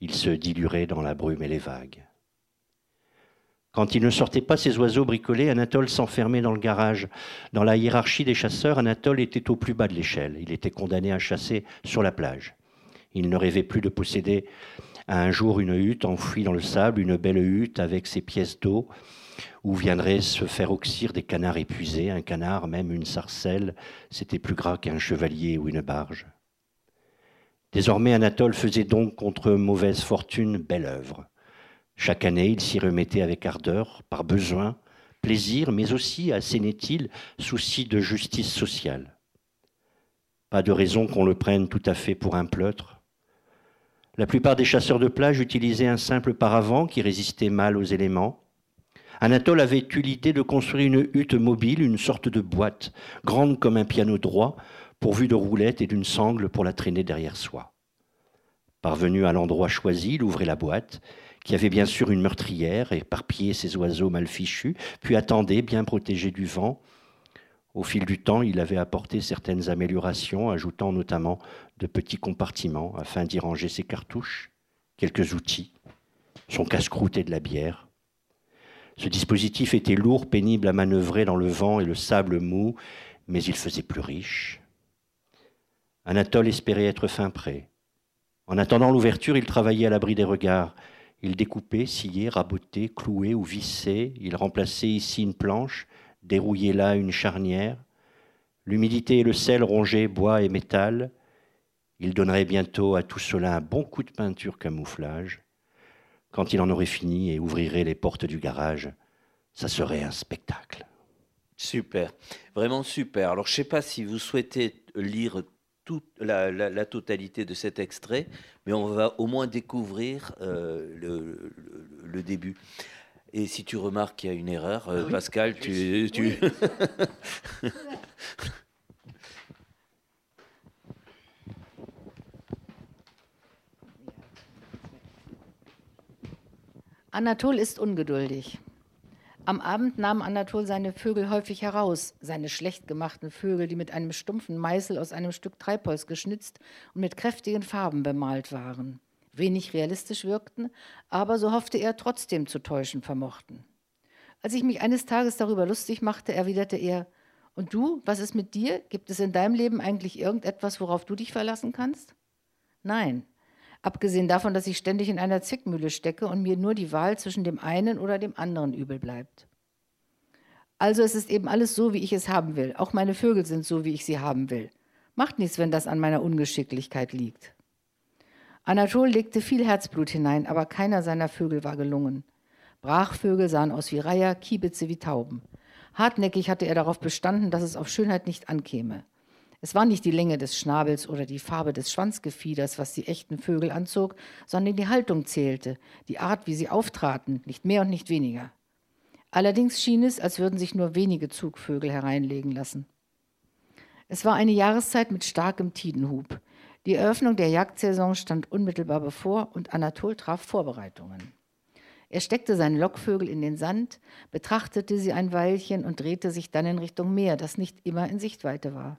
Il se diluerait dans la brume et les vagues. Quand il ne sortait pas ses oiseaux bricolés, Anatole s'enfermait dans le garage. Dans la hiérarchie des chasseurs, Anatole était au plus bas de l'échelle. Il était condamné à chasser sur la plage. Il ne rêvait plus de posséder un jour une hutte enfouie dans le sable, une belle hutte avec ses pièces d'eau, où viendraient se faire oxyre des canards épuisés, un canard, même une sarcelle, c'était plus gras qu'un chevalier ou une barge. Désormais, Anatole faisait donc contre mauvaise fortune belle œuvre. Chaque année, il s'y remettait avec ardeur, par besoin, plaisir, mais aussi, assénait-il, souci de justice sociale. Pas de raison qu'on le prenne tout à fait pour un pleutre. La plupart des chasseurs de plage utilisaient un simple paravent qui résistait mal aux éléments. Anatole avait eu l'idée de construire une hutte mobile, une sorte de boîte, grande comme un piano droit, pourvue de roulettes et d'une sangle pour la traîner derrière soi. Parvenu à l'endroit choisi, il ouvrait la boîte, qui avait bien sûr une meurtrière, éparpillait ses oiseaux mal fichus, puis attendait, bien protégé du vent. Au fil du temps, il avait apporté certaines améliorations, ajoutant notamment de petits compartiments afin d'y ranger ses cartouches, quelques outils, son casse-croûte et de la bière. Ce dispositif était lourd, pénible à manœuvrer dans le vent et le sable mou, mais il faisait plus riche. Anatole espérait être fin prêt. En attendant l'ouverture, il travaillait à l'abri des regards. Il découpait, sciait, rabotait, clouait ou vissait. Il remplaçait ici une planche, dérouillait là une charnière. L'humidité et le sel rongeaient bois et métal. Il donnerait bientôt à tout cela un bon coup de peinture camouflage. Quand il en aurait fini et ouvrirait les portes du garage, ça serait un spectacle. Super, vraiment super. Alors je ne sais pas si vous souhaitez lire toute la, totalité de cet extrait, mais on va au moins découvrir euh, le, début. Et si tu remarques qu'il y a une erreur, euh, ah Pascal, tu... tu... Anatol ist ungeduldig. Am Abend nahm Anatol seine Vögel häufig heraus, seine schlecht gemachten Vögel, die mit einem stumpfen Meißel aus einem Stück Treibholz geschnitzt und mit kräftigen Farben bemalt waren. Wenig realistisch wirkten, aber so hoffte er trotzdem zu täuschen vermochten. Als ich mich eines Tages darüber lustig machte, erwiderte er, und du, was ist mit dir? Gibt es in deinem Leben eigentlich irgendetwas, worauf du dich verlassen kannst? Nein, Abgesehen davon, dass ich ständig in einer Zwickmühle stecke und mir nur die Wahl zwischen dem einen oder dem anderen übel bleibt. Also es ist eben alles so, wie ich es haben will. Auch meine Vögel sind so, wie ich sie haben will. Macht nichts, wenn das an meiner Ungeschicklichkeit liegt. Anatol legte viel Herzblut hinein, aber keiner seiner Vögel war gelungen. Brachvögel sahen aus wie Reiher, Kiebitze wie Tauben. Hartnäckig hatte er darauf bestanden, dass es auf Schönheit nicht ankäme. Es war nicht die Länge des Schnabels oder die Farbe des Schwanzgefieders, was die echten Vögel anzog, sondern die Haltung zählte, die Art, wie sie auftraten, nicht mehr und nicht weniger. Allerdings schien es, als würden sich nur wenige Zugvögel hereinlegen lassen. Es war eine Jahreszeit mit starkem Tidenhub. Die Eröffnung der Jagdsaison stand unmittelbar bevor und Anatol traf Vorbereitungen. Er steckte seine Lockvögel in den Sand, betrachtete sie ein Weilchen und drehte sich dann in Richtung Meer, das nicht immer in Sichtweite war.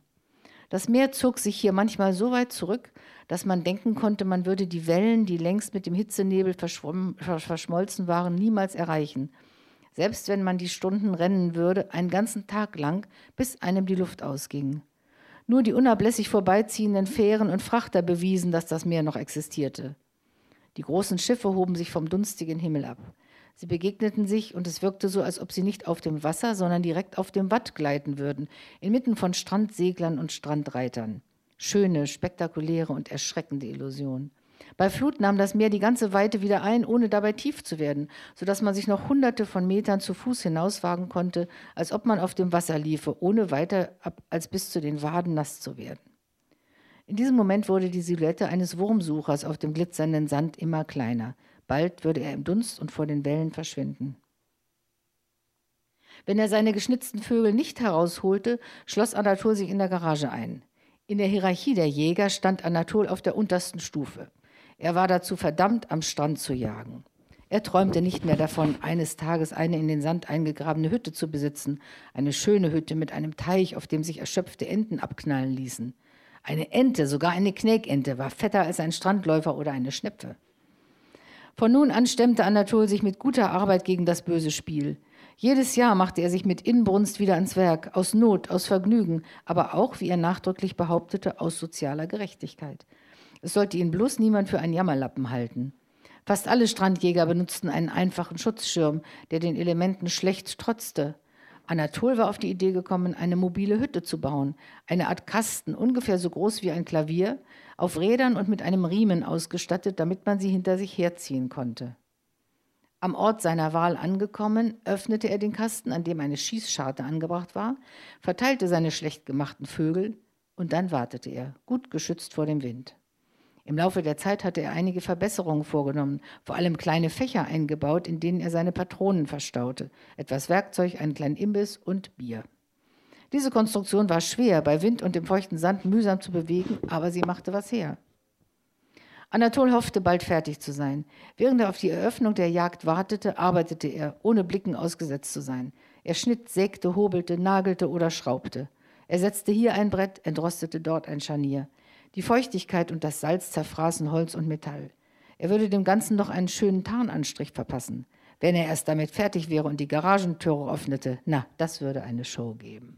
Das Meer zog sich hier manchmal so weit zurück, dass man denken konnte, man würde die Wellen, die längst mit dem Hitzenebel verschmolzen waren, niemals erreichen. Selbst wenn man die Stunden rennen würde, einen ganzen Tag lang, bis einem die Luft ausging. Nur die unablässig vorbeiziehenden Fähren und Frachter bewiesen, dass das Meer noch existierte. Die großen Schiffe hoben sich vom dunstigen Himmel ab. Sie begegneten sich und es wirkte so, als ob sie nicht auf dem Wasser, sondern direkt auf dem Watt gleiten würden, inmitten von Strandseglern und Strandreitern. Schöne, spektakuläre und erschreckende Illusion. Bei Flut nahm das Meer die ganze Weite wieder ein, ohne dabei tief zu werden, sodass man sich noch hunderte von Metern zu Fuß hinauswagen konnte, als ob man auf dem Wasser liefe, ohne weiter ab als bis zu den Waden nass zu werden. In diesem Moment wurde die Silhouette eines Wurmsuchers auf dem glitzernden Sand immer kleiner. Bald würde er im Dunst und vor den Wellen verschwinden. Wenn er seine geschnitzten Vögel nicht herausholte, schloss Anatol sich in der Garage ein. In der Hierarchie der Jäger stand Anatol auf der untersten Stufe. Er war dazu verdammt, am Strand zu jagen. Er träumte nicht mehr davon, eines Tages eine in den Sand eingegrabene Hütte zu besitzen, eine schöne Hütte mit einem Teich, auf dem sich erschöpfte Enten abknallen ließen. Eine Ente, sogar eine Knäkente, war fetter als ein Strandläufer oder eine Schnepfe. Von nun an stemmte Anatol sich mit guter Arbeit gegen das böse Spiel. Jedes Jahr machte er sich mit Inbrunst wieder ans Werk, aus Not, aus Vergnügen, aber auch, wie er nachdrücklich behauptete, aus sozialer Gerechtigkeit. Es sollte ihn bloß niemand für einen Jammerlappen halten. Fast alle Strandjäger benutzten einen einfachen Schutzschirm, der den Elementen schlecht trotzte. Anatol war auf die Idee gekommen, eine mobile Hütte zu bauen, eine Art Kasten, ungefähr so groß wie ein Klavier, auf Rädern und mit einem Riemen ausgestattet, damit man sie hinter sich herziehen konnte. Am Ort seiner Wahl angekommen, öffnete er den Kasten, an dem eine Schießscharte angebracht war, verteilte seine schlecht gemachten Vögel und dann wartete er, gut geschützt vor dem Wind. Im Laufe der Zeit hatte er einige Verbesserungen vorgenommen, vor allem kleine Fächer eingebaut, in denen er seine Patronen verstaute, etwas Werkzeug, einen kleinen Imbiss und Bier. Diese Konstruktion war schwer, bei Wind und dem feuchten Sand mühsam zu bewegen, aber sie machte was her. Anatol hoffte, bald fertig zu sein. Während er auf die Eröffnung der Jagd wartete, arbeitete er, ohne Blicken ausgesetzt zu sein. Er schnitt, sägte, hobelte, nagelte oder schraubte. Er setzte hier ein Brett, entrostete dort ein Scharnier. Die Feuchtigkeit und das Salz zerfraßen Holz und Metall. Er würde dem Ganzen noch einen schönen Tarnanstrich verpassen. Wenn er erst damit fertig wäre und die Garagentüre öffnete, na, das würde eine Show geben.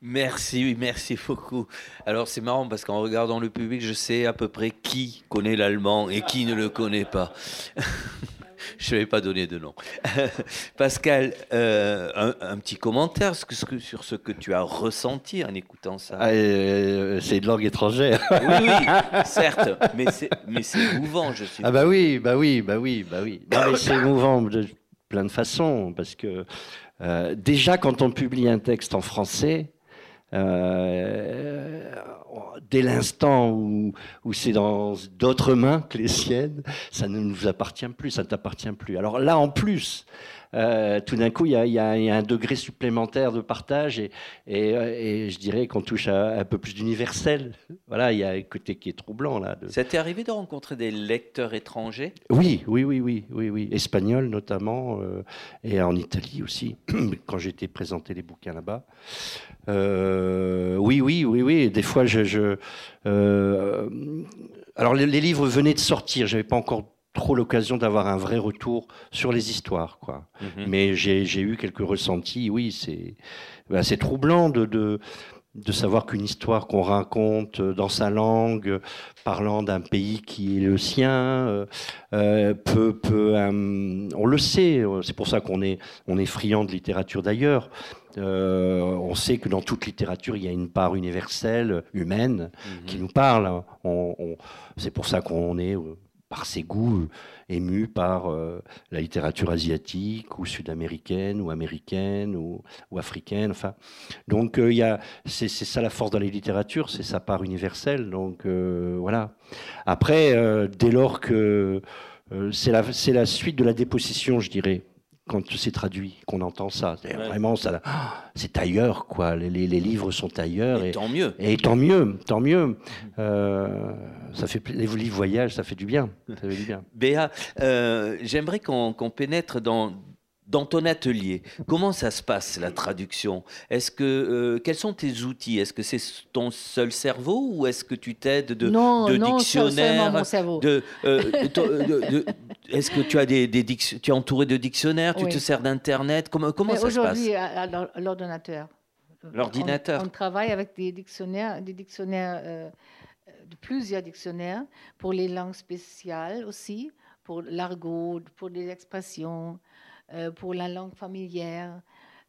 Merci, merci beaucoup. Alors c'est marrant parce qu'en regardant le public, je sais à peu près qui connaît l'allemand et qui ne le connaît pas. je ne vais pas donner de nom. Pascal, euh, un, petit commentaire sur ce que tu as ressenti en écoutant ça. Ah, euh, c'est de langue étrangère. oui, oui, certes, mais c'est émouvant, je suis. Ah bah oui, bah oui, bah oui, bah oui. c'est émouvant de plein de façons parce que euh, déjà quand on publie un texte en français. Dès l'instant où, c'est dans d'autres mains que les siennes, ça ne nous appartient plus, ça ne t'appartient plus. Alors là, en plus, euh, tout d'un coup, il y, a, un degré supplémentaire de partage et, et, je dirais qu'on touche à un peu plus d'universel. Voilà, il y a un côté qui est troublant là. Ça t'est arrivé de rencontrer des lecteurs étrangers? Oui, oui, oui, oui, oui, oui, espagnols notamment euh, et en Italie aussi, quand j'étais présenté les bouquins là-bas. Euh, oui, oui, oui, oui. Des fois, je. alors, les, les, livres venaient de sortir. J'avais pas encore trop l'occasion d'avoir un vrai retour sur les histoires. Quoi. Mhm. Mais j'ai eu quelques ressentis. Oui, c'est ben, troublant de, de, de savoir qu'une histoire qu'on raconte dans sa langue, parlant d'un pays qui est le sien, euh, euh peut, peut euh, on le sait, c'est pour ça qu'on est, on est friand de littérature d'ailleurs. Euh, on sait que dans toute littérature, il y a une part universelle, humaine, mhm. qui nous parle. On, on, c'est pour ça qu'on est par ses goûts, euh, ému par euh, la littérature asiatique ou sud-américaine ou américaine ou, africaine. Enfin, donc euh, il c'est, ça la force dans les littératures, c'est sa part universelle. Donc voilà. Après, dès lors que c'est la, la suite de la dépossession, je dirais quand c'est traduit, qu'on entend ça. Vraiment, ça, c'est ailleurs, quoi. Les, livres sont ailleurs. Et, tant mieux. Et tant mieux, tant mieux. Euh, ça fait les livres voyage, ça fait du bien. Ça fait du bien. Béa, euh, j'aimerais qu'on pénètre dans dans ton atelier, comment ça se passe la traduction? Est-ce que euh, quels sont tes outils? Est-ce que c'est ton seul cerveau ou est-ce que tu t'aides de, non, de non, dictionnaires mon cerveau. de, euh, Est-ce que tu as des, des tu es entouré de dictionnaires Tu te sers d'internet? Comment comment ça se passe? Aujourd'hui, à, l'ordinateur. L'ordinateur. On, travaille avec des dictionnaires, des dictionnaires, euh, de plusieurs dictionnaires pour les langues spéciales aussi, pour l'argot, pour des expressions. Euh, pour la langue familière.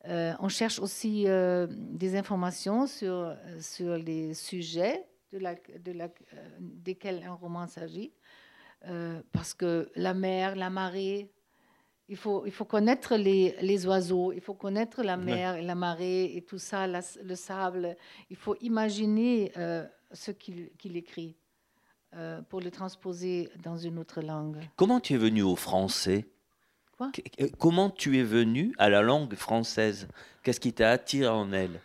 Euh, on cherche aussi euh, des informations sur, sur les sujets de la, de la, desquels un roman s'agit. parce que la mer, la marée, il faut, il faut connaître les, les oiseaux, il faut connaître la mer, et la marée et tout ça, le sable. Il faut imaginer ce qu'il écrit pour le transposer dans une autre langue. Comment tu es venu au français? Euh, comment tu es venu à la langue française? Qu'est-ce qui t'a attiré en elle?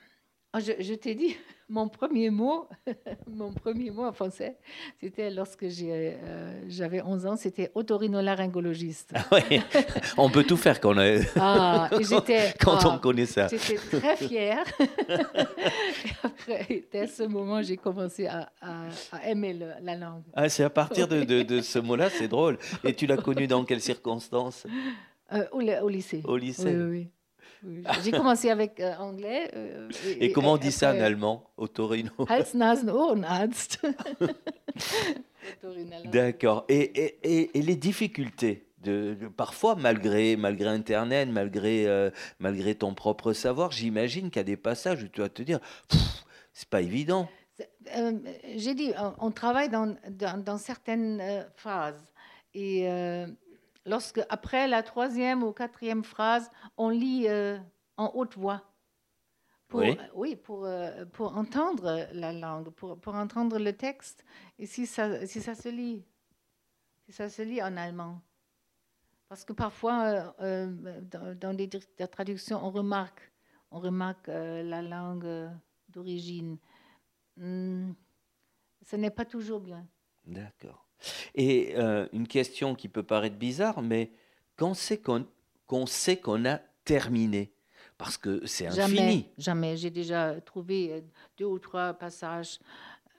Ah, Je, t'ai dit, mon premier mot, mon premier mot en français, c'était lorsque euh, j'avais 11 ans, c'était otorhinolaryngologiste. Ah on peut tout faire quand, on, ah, quand on connaît ça. J'étais très fière. et après, dès ce moment, j'ai commencé à, aimer la langue. Ah, c'est à partir de, de ce mot-là, c'est drôle. Et tu l'as connu dans quelles circonstances? Euh, au, lycée. Au lycée. Oui, oui. J'ai commencé avec euh, anglais. Euh, et, comment on dit ça en allemand, Autorino Hals, Nasen, Ohrenarzt. D'accord. Et, et, les difficultés de, parfois, malgré, malgré Internet, malgré, malgré ton propre savoir, j'imagine qu'il y a des passages où tu vas te dire, c'est pas évident. J'ai dit, on, travaille dans, dans, dans certaines phases. Et lorsque, après la troisième ou quatrième phrase, on lit euh, en haute voix. Pour, oui, oui pour, euh, pour entendre la langue, pour, pour, entendre le texte, et si ça, si ça se lit, si ça se lit en allemand. Parce que parfois, euh, dans, les, traductions, on remarque, on remarque la langue d'origine. Hmm, ce n'est pas toujours bien. D'accord. Et euh, une question qui peut paraître bizarre, mais quand c'est qu'on sait qu'on a terminé? Parce que c'est infini. Jamais, jamais. J'ai déjà trouvé euh, deux ou trois passages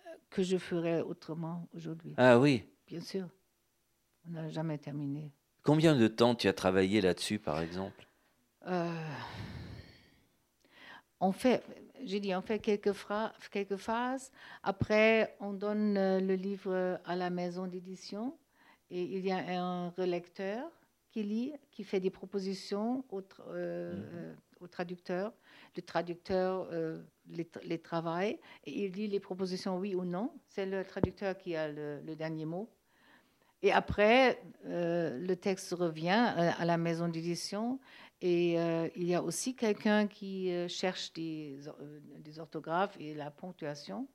euh, que je ferais autrement aujourd'hui. Ah oui Bien sûr. On n'a jamais terminé. Combien de temps tu as travaillé là-dessus, par exemple? On fait j'ai dit, on fait quelques, quelques phases. Après, on donne euh, le livre à la maison d'édition et il y a un relecteur qui lit, qui fait des propositions au, euh, mhm. euh, au traducteur. Le traducteur les, les, travaille et il lit les propositions oui ou non. C'est le traducteur qui a le, le dernier mot. Et après, le texte revient à la maison d'édition et euh, il y a aussi quelqu'un qui euh, cherche des, euh, des, orthographes et la ponctuation.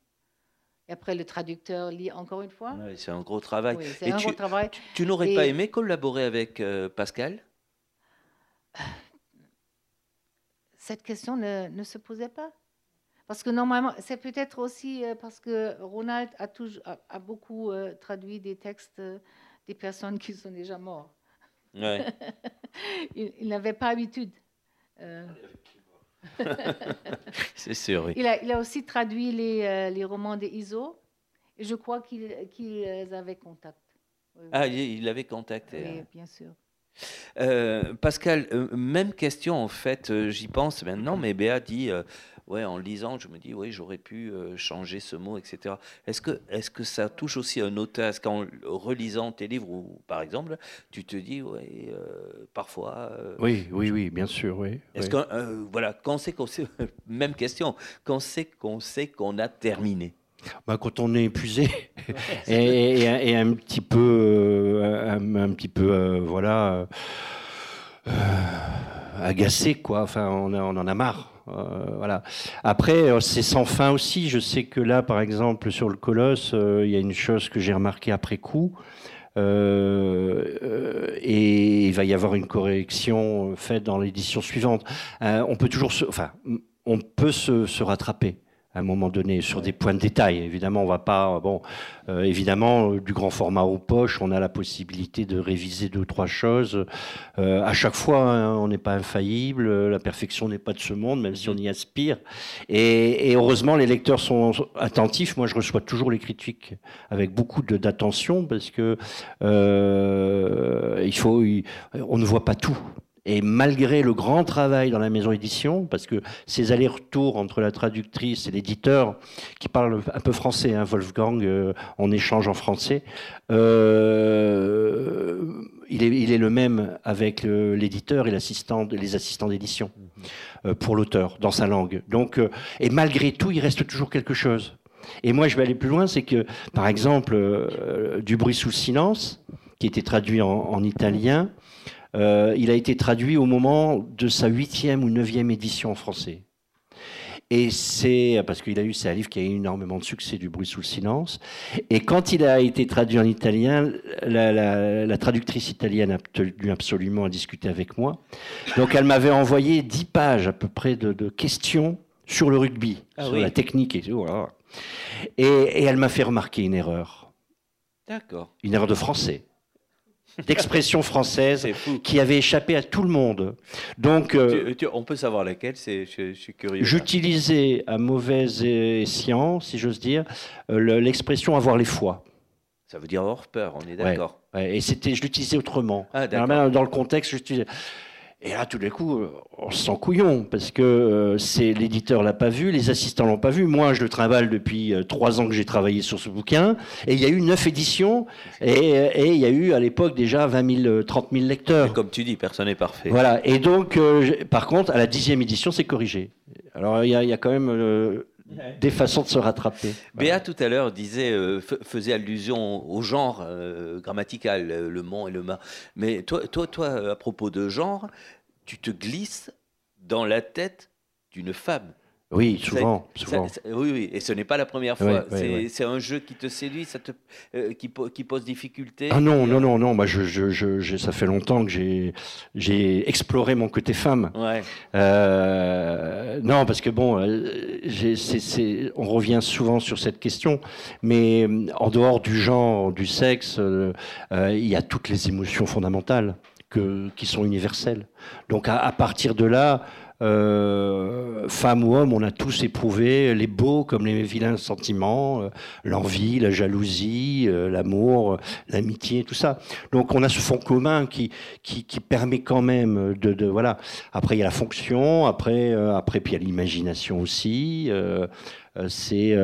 Et après, le traducteur lit encore une fois. c'est un gros travail. c'est un tu, gros travail. Tu, n'aurais pas aimé collaborer avec Pascal? Cette question ne, ne, se posait pas. Parce que normalement, c'est peut-être aussi parce que Ronald a, toujours, a beaucoup traduit des textes des personnes qui sont déjà mortes. il, n'avait pas habitude. Euh. C'est sûr, oui. Il a, il a, aussi traduit les, euh, les romans des ISO. Et je crois qu'ils avaient contact. ah, il avait contacté. Oui, hein. bien sûr. Euh, Pascal, même question en fait, j'y pense maintenant, mais Béa dit ouais, en lisant, je me dis, oui, j'aurais pu euh, changer ce mot, etc. Est-ce que, est que ça touche aussi un auteur? Est-ce qu'en relisant tes livres, ou par exemple, tu te dis, ouais, euh, parfois. Euh, oui, oui, oui, bien sûr, oui. Est-ce que, voilà, quand c'est qu'on sait, même question, quand c'est qu'on sait qu'on a terminé? Bah, quand on est épuisé et, et, un petit peu, un, petit peu, voilà, agacé, quoi. Enfin, on, on en a marre. Euh, voilà. Après, euh, c'est sans fin aussi. Je sais que là, par exemple, sur le Colosse, euh, il y a une chose que j'ai remarqué après coup. et il va y avoir une correction faite dans l'édition suivante. on peut toujours, se, enfin, on peut se, rattraper. À un moment donné, sur des points de détail. Évidemment, on va pas. Bon, euh, évidemment, du grand format aux poches, on a la possibilité de réviser deux trois choses. Euh, à chaque fois, hein, on n'est pas infaillible. La perfection n'est pas de ce monde, même si on y aspire. Et, heureusement, les lecteurs sont attentifs. Moi, je reçois toujours les critiques avec beaucoup d'attention parce que euh, il faut, on ne voit pas tout. Et malgré le grand travail dans la maison édition, parce que ces allers-retours entre la traductrice et l'éditeur, qui parle un peu français, hein, Wolfgang, euh, on échange en français, euh, il, est, le même avec l'éditeur et les assistants d'édition euh, pour l'auteur dans sa langue. Donc, et malgré tout, il reste toujours quelque chose. Et moi, je vais aller plus loin, c'est que, par exemple, Du bruit sous le silence, qui était traduit en italien, euh, il a été traduit au moment de sa huitième ou neuvième édition en français. Et c'est parce qu'il a eu, c'est un livre qui a eu énormément de succès, du bruit sous le silence. Et quand il a été traduit en italien, la, traductrice italienne a tenu absolument à discuter avec moi. Donc elle m'avait envoyé dix pages à peu près de, questions sur le rugby, ah sur la technique et tout. Et, et elle m'a fait remarquer une erreur. D'accord. Une erreur de français d'expression française qui avait échappé à tout le monde. Donc, euh, on peut savoir laquelle, c'est, je, suis curieux. J'utilisais à mauvais escient, si j'ose dire, euh, l'expression avoir les foies. Ça veut dire avoir peur, on est d'accord. et c'était, je l'utilisais autrement. Ah, dans le contexte, j'utilisais. Et là, tout d'un coup, euh, on se sent couillon parce que euh, c'est l'éditeur l'a pas vu, les assistants l'ont pas vu. Moi, je le travaille depuis euh, trois ans que j'ai travaillé sur ce bouquin, et il y a eu neuf éditions, et, il y a eu à l'époque déjà 20 000, 30 000 lecteurs. comme tu dis, personne n'est parfait. Voilà. Et donc, par contre, à la dixième édition, c'est corrigé. Alors, il y, a quand même des façons de se rattraper. Béa tout à l'heure disait, faisait allusion au genre grammatical, le mon et le ma. Mais toi, toi, toi, à propos de genre, tu te glisses dans la tête d'une femme. Oui, souvent. souvent. oui, oui, et ce n'est pas la première fois. c'est un jeu qui te séduit, ça te, euh, qui, qui, pose difficulté. Ah non, non, non, non. Moi, je, je, ça fait longtemps que j'ai exploré mon côté femme. Ouais. Euh, non, parce que bon, euh, on revient souvent sur cette question, mais en dehors du genre, du sexe, il y a toutes les émotions fondamentales qui sont universelles. Donc à, partir de là, euh, femme ou homme, on a tous éprouvé les beaux comme les vilains sentiments, euh, l'envie, la jalousie, euh, l'amour, l'amitié, tout ça. Donc on a ce fond commun qui, qui, permet quand même de, de, voilà. Après il y a la fonction, après après puis il y a l'imagination aussi. c'est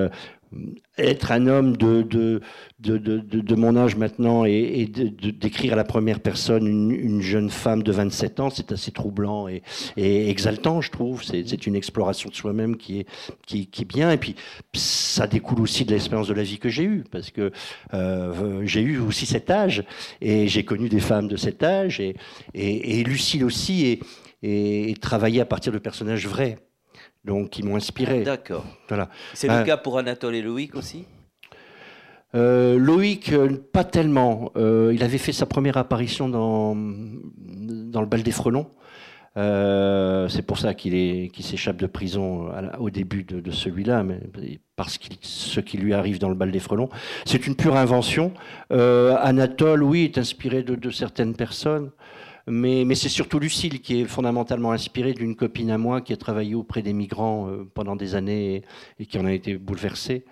être un homme de, de, de, mon âge maintenant et, d'écrire à la première personne une, jeune femme de 27 ans, c'est assez troublant et, exaltant, je trouve. C'est une exploration de soi-même qui est, qui, est bien. Et puis, ça découle aussi de l'expérience de la vie que j'ai eue, parce que euh, j'ai eu aussi cet âge et j'ai connu des femmes de cet âge et, et, Lucille aussi et, et, à partir de personnages vrais donc qui m'ont inspiré. D'accord. Voilà. C'est le euh, cas pour Anatole et Loïc aussi? Euh, Loïc, euh, pas tellement. il avait fait sa première apparition dans, dans le bal des frelons. c'est pour ça qu'il s'échappe de prison au début de, celui-là, mais parce que ce qui lui arrive dans le bal des frelons, c'est une pure invention. Anatole, oui, est inspiré de, de certaines personnes. Mais, c'est surtout Lucille qui est fondamentalement inspirée d'une copine à moi qui a travaillé auprès des migrants euh, pendant des années et, qui en a été bouleversée.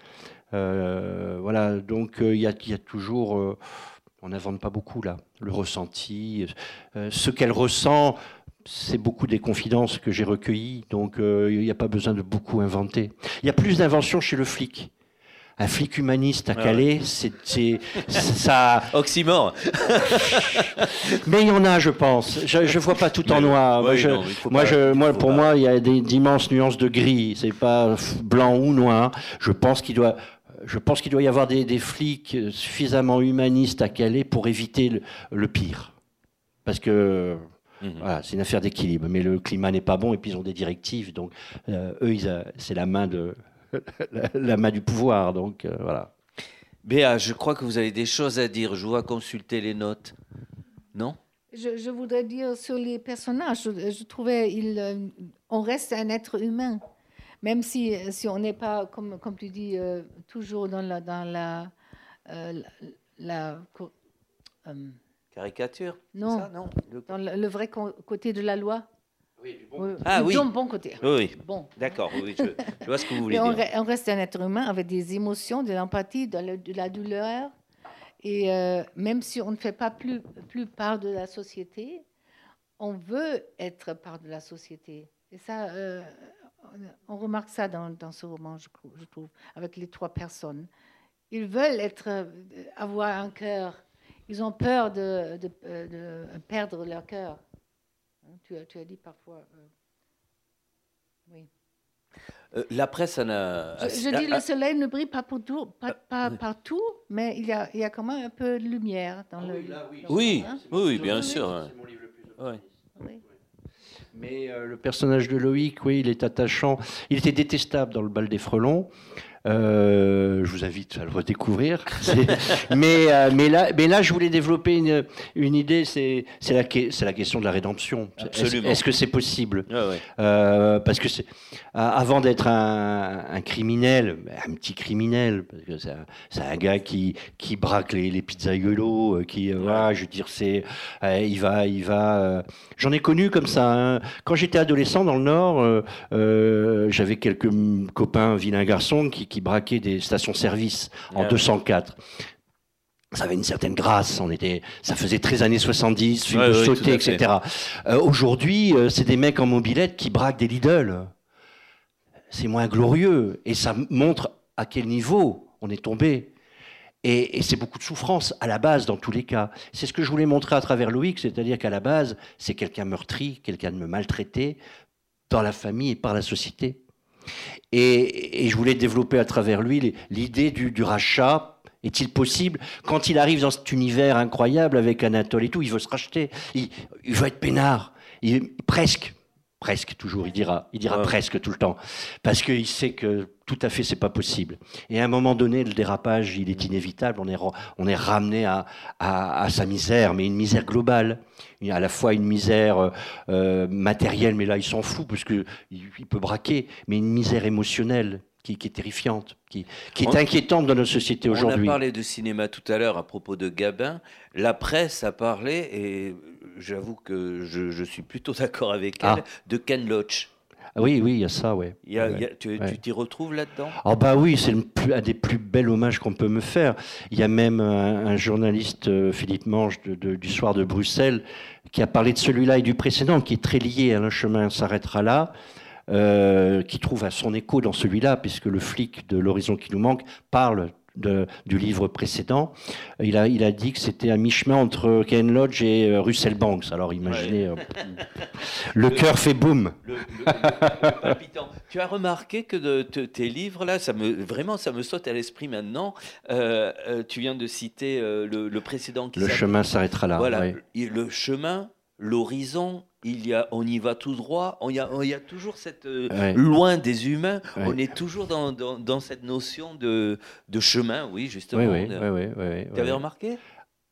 Euh, voilà, donc euh, il y, a, toujours, on n'invente pas beaucoup là, le ressenti. ce qu'elle ressent, c'est beaucoup des confidences que j'ai recueillies, donc il n'y a pas besoin de beaucoup inventer. Il y a plus d'inventions chez le flic un flic humaniste à Calais, c'est ça. Oxymore. Mais il y en a, je pense. Je ne vois pas tout en noir. moi, je, moi, pour moi, il y a d'immenses nuances de gris. C'est pas blanc ou noir. Je pense qu'il doit. Je pense qu'il doit y avoir des, flics suffisamment humanistes à Calais pour éviter le, pire. Parce que mhm. Voilà, c'est une affaire d'équilibre, mais le climat n'est pas bon et puis ils ont des directives, donc euh, eux, c'est la main de, la, main du pouvoir. Donc euh, voilà. Béa, je crois que vous avez des choses à dire. Je vois consulter les notes. Non? Je, voudrais dire sur les personnages, je, trouvais il, euh, on reste un être humain. même si, si on n'est pas, comme, comme tu dis, euh, toujours dans la, dans la, euh, la, euh, caricature. Non, non? Le... dans le, vrai côté de la loi. Oui, du bon, ah, oui. bon côté. Oui, bon. d'accord, oui, je, vois ce que vous voulez dire. On, reste un être humain avec des émotions, de l'empathie, de, de, la douleur. Et même si on ne fait pas plus, plus part de la société, on veut être part de la société. Et ça, on remarque ça dans, ce roman, je, trouve, avec les trois personnes. Ils veulent être, euh, avoir un cœur. Ils ont peur de, perdre leur cœur. Tu, as, tu, as, dit parfois. Euh, oui. Euh, la presse en a. Je, dis, le soleil ne brille pas, pour tout, pas, partout, mais il y, a, il y, a, quand même un peu de lumière dans ah le. Oui, oui, hein? oui, bien sûr. Oui. oui. Mais euh, le personnage de Loïc, oui, il est attachant. Il était détestable dans le bal des frelons. Euh, je vous invite à le redécouvrir. mais, euh, mais, là, mais là, je voulais développer une, une idée, c'est la, la question de la rédemption. Est-ce que c'est possible euh, Parce que avant d'être un, un, criminel, un petit criminel, parce que c'est un, gars qui, qui braque les, les pizzaiolos, qui, voilà, je veux dire, c'est, il va, il va. J'en ai connu comme ça. Hein. Quand j'étais adolescent dans le Nord, j'avais quelques copains vilains garçons qui qui braquaient des stations-service en 204 ah ça avait une certaine grâce, on était, ça faisait très années 70, film de sauter, etc. Euh, aujourd'hui, euh, c'est des mecs en mobilette qui braquent des Lidl. C'est moins glorieux et ça montre à quel niveau on est tombé. Et, et c'est beaucoup de souffrance à la base dans tous les cas. C'est ce que je voulais montrer à travers Loïc, c'est-à-dire qu'à la base, c'est quelqu'un meurtri, quelqu'un de me maltraité dans la famille et par la société. Et, je voulais développer à travers lui l'idée du, rachat. Est-il possible Quand il arrive dans cet univers incroyable avec Anatole et tout, il veut se racheter. Il, veut être peinard. Il, presque. Presque toujours, il dira, il dira presque tout le temps, parce qu'il sait que tout à fait c'est pas possible. Et à un moment donné, le dérapage, il est inévitable. On est, on est ramené à, à, sa misère, mais une misère globale, à la fois une misère euh, euh, matérielle, mais là il s'en fout parce que il, peut braquer, mais une misère émotionnelle qui, est terrifiante, qui, qui est inquiétante dans notre société aujourd'hui. On a parlé de cinéma tout à l'heure à propos de Gabin. La presse a parlé et j'avoue que je, suis plutôt d'accord avec elle, ah. de Ken Loach. Ah oui, oui, il y a ça, ouais. tu t'y retrouves là-dedans? Ah bah oui, c'est un des plus bels hommages qu'on peut me faire. Il y a même un, journaliste, euh, Philippe Manche, du Soir de Bruxelles, qui a parlé de celui-là et du précédent, qui est très lié à Un chemin s'arrêtera là. Euh, qui trouve à son écho dans celui-là, puisque le flic de l'horizon qui nous manque parle du livre précédent. Il a, il a dit que c'était un mi-chemin entre Ken Lodge et euh, Russell Banks. Alors imaginez, euh, le, cœur fait boum. tu as remarqué que de, tes livres là, ça me vraiment ça me saute à l'esprit maintenant. Euh, tu viens de citer le, précédent. Qui le chemin s'arrêtera là. Voilà, le chemin, l'horizon il y a, on y va tout droit, on y a, il y a toujours cette euh, loin des humains, on est toujours dans, dans, cette notion de, de, chemin, oui, justement. Oui, oui, oui, tu avais remarqué?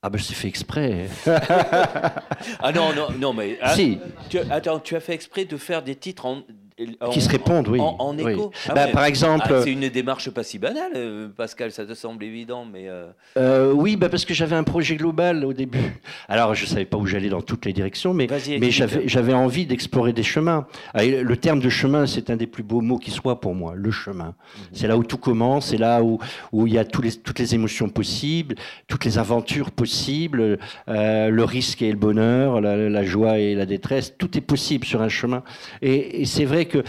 Ah ben c'est fait exprès. ah non, non, non, mais... Ah, si. tu, attends, tu as fait exprès de faire des titres en, qui se répondent, oui. En, écho. Ah bah, par exemple, ah, c'est une démarche pas si banale, euh, Pascal. Ça te semble évident, mais euh, euh, oui, bah parce que j'avais un projet global au début. Alors, je savais pas où j'allais dans toutes les directions, mais mais j'avais j'avais envie d'explorer des chemins. Ah, le terme de chemin, c'est un des plus beaux mots qui soit pour moi. Le chemin. Mhm. C'est là où tout commence. C'est là où où il y a tous les, toutes les émotions possibles, toutes les aventures possibles, le risque et le bonheur, la, joie et la détresse. Tout est possible sur un chemin. Et, et c'est vrai que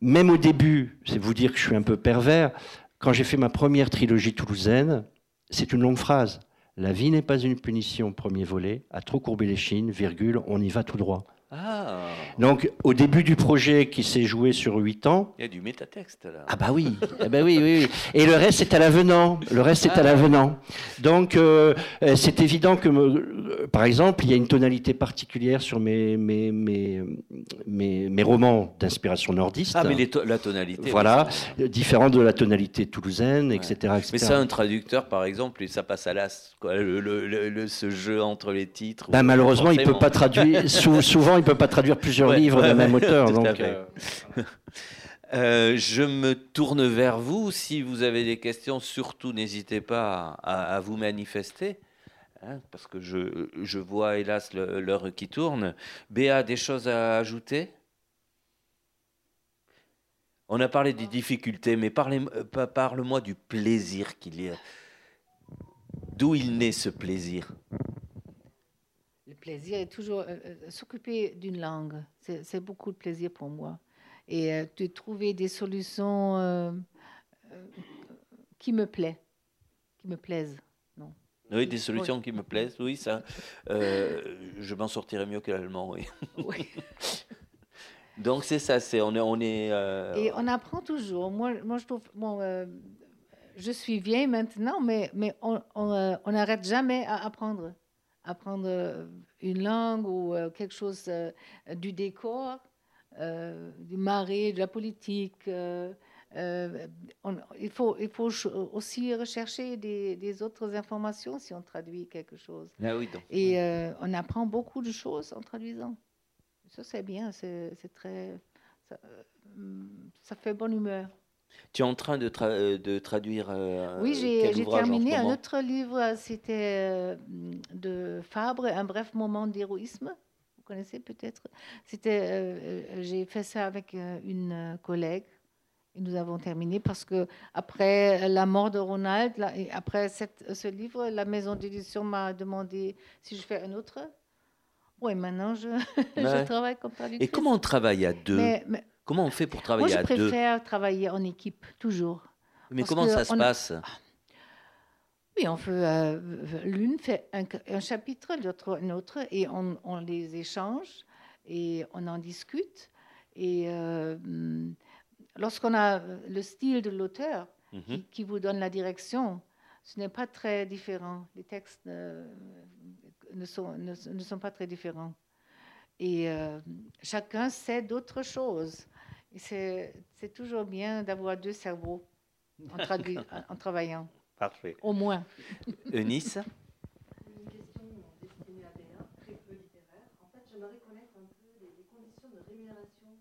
même au début, c'est vous dire que je suis un peu pervers, quand j'ai fait ma première trilogie toulousaine, c'est une longue phrase. La vie n'est pas une punition, premier volet, à trop courber les chines, virgule, on y va tout droit. Ah. Donc, au début du projet qui s'est joué sur huit ans. Il y a du métatexte là. Ah, bah oui. eh ben oui, oui, Et le reste est à l'avenant. Le reste est à ah. l'avenant. Donc, euh, euh, c'est évident que, euh, par exemple, il y a une tonalité particulière sur mes, mes, mes, mes, romans d'inspiration nordiste. Ah, mais la tonalité. Voilà. Différente de la tonalité toulousaine, etc., Mais ça, un traducteur, par exemple, ça passe à l'as, le, ce jeu entre les titres. Ben, malheureusement, il ne peut pas traduire. souvent, il ne peut pas traduire plusieurs livres de même auteur. donc, euh. Euh, je me tourne vers vous. Si vous avez des questions, surtout n'hésitez pas à, vous manifester. Hein, parce que je, je vois hélas l'heure qui tourne. Béa, des choses à ajouter? On a parlé des difficultés, mais euh, parle-moi du plaisir qu'il y a. D'où il naît ce plaisir? Plaisir est toujours euh, s'occuper d'une langue. C'est beaucoup de plaisir pour moi et euh, de trouver des solutions euh, euh, qui me plaisent, qui me plaisent. Non. Oui, des solutions qui me plaisent, oui, ça. je m'en sortirais mieux que l'allemand, oui. oui. Donc c'est ça, c'est on est on est. Et on apprend toujours. Moi, moi je trouve bon, je suis vieille maintenant, mais mais on n'arrête jamais à apprendre, apprendre une langue ou quelque chose du décor. Euh, du mari, de la politique. Euh, euh, il, faut, il faut aussi rechercher des, autres informations si on traduit quelque chose. Ah oui, Et on apprend beaucoup de choses en traduisant. Ça, c'est bien, c'est très. Ça, fait bonne humeur. Tu es en train de, de traduire. oui, j'ai terminé un autre livre, c'était de Fabre, Un bref moment d'héroïsme connaissez peut-être? C'était, euh, euh, j'ai fait ça avec euh, une collègue et nous avons terminé parce que après la mort de Ronald, et après cette, ce livre, la maison d'édition m'a demandé si je fais un autre. Oui, maintenant je, je travaille comme traductrice. Et comment on travaille à deux? Comment on fait pour travailler à deux Moi, je préfère travailler en équipe, toujours. Mais comment ça se passe? Oui, on fait, euh, l'une fait un, chapitre, l'autre un autre, et on, les échange et on en discute. Et euh, lorsqu'on a le style de l'auteur mhm. qui, vous donne la direction, ce n'est pas très différent. Les textes ne, sont, ne, sont, pas très différents. Et euh, chacun sait d'autres choses. C'est toujours bien d'avoir deux cerveaux en, en travaillant. Parfait. Au moins. Eunice? Une question destinée à Béa, très peu littéraire. En fait, j'aimerais connaître un peu les, conditions de rémunération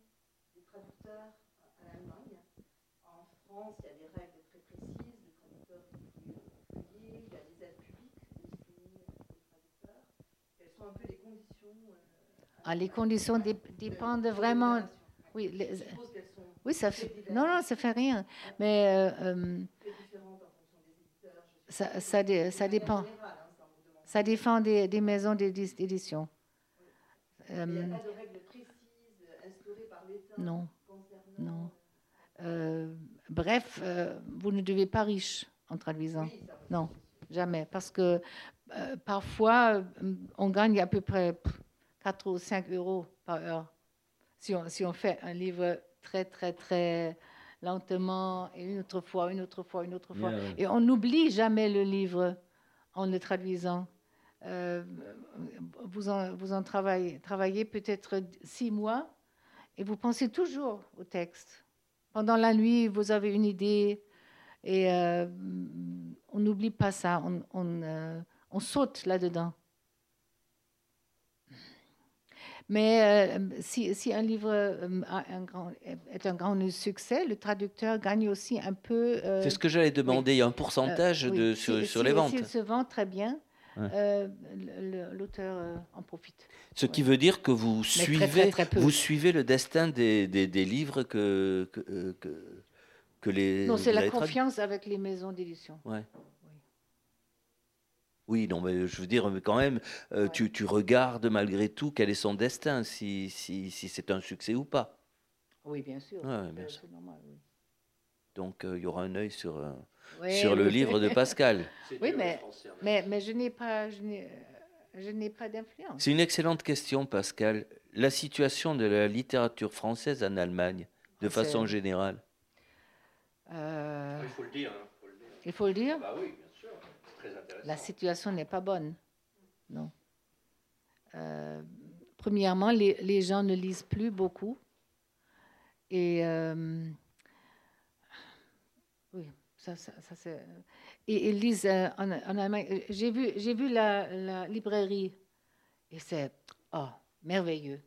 des traducteurs à l'Allemagne. En France, il y a des règles très précises. Les traducteurs sont payés, il y a des aides publiques destinées aux traducteurs. Quelles sont un peu les conditions euh, ah, Les conditions dépendent vraiment. Oui, les, oui, ça fait. Non, non, ça fait rien. Mais. Euh, euh, ça, ça, ça, dépend. Ça dépend des, des maisons d'édition. Euh, Non. Non. Euh, bref, euh, vous ne devez pas riche en traduisant. non, jamais. Parce que parfois, on gagne à peu près 4 ou 5 euros par heure. Si on, si on fait un livre très, très, très lentement, et une autre fois, une autre fois, une autre fois. Et on n'oublie jamais le livre en le traduisant. Euh, vous en, vous en travaillez, travaillez peut-être six mois et vous pensez toujours au texte. Pendant la nuit, vous avez une idée et euh, on n'oublie pas ça, on, on, euh, on saute là-dedans. Mais euh, si, si, un livre euh, un grand, est un grand succès, le traducteur gagne aussi un peu. Euh, c'est ce que j'allais demander. Il y a un pourcentage de, sur, sur les ventes. S'il se vend très bien, l'auteur en profite. Ce qui veut dire que vous suivez, vous suivez le destin des, des, des livres que, que, que, les. Non, c'est la confiance avec les maisons d'édition. Ouais. Oui, non, mais je veux dire, quand même, euh, tu, regardes malgré tout quel est son destin, si, si, si c'est un succès ou pas. Oui, bien sûr. c'est normal, Donc, euh, il y aura un œil sur, euh, sur le livre de Pascal. oui, mais, mais, mais, je n'ai pas, je n'ai pas d'influence. C'est une excellente question, Pascal. La situation de la littérature française en Allemagne, de façon générale. Il faut le dire. Hein, faut le dire. Il faut le dire? Bah oui. La situation n'est pas bonne. Non. Euh, premièrement, les, gens ne lisent plus beaucoup. Et euh, oui, ça, ça, c'est. Et ils lisent euh, en, Allemagne. J'ai vu, j'ai vu la, librairie et c'est oh, merveilleux.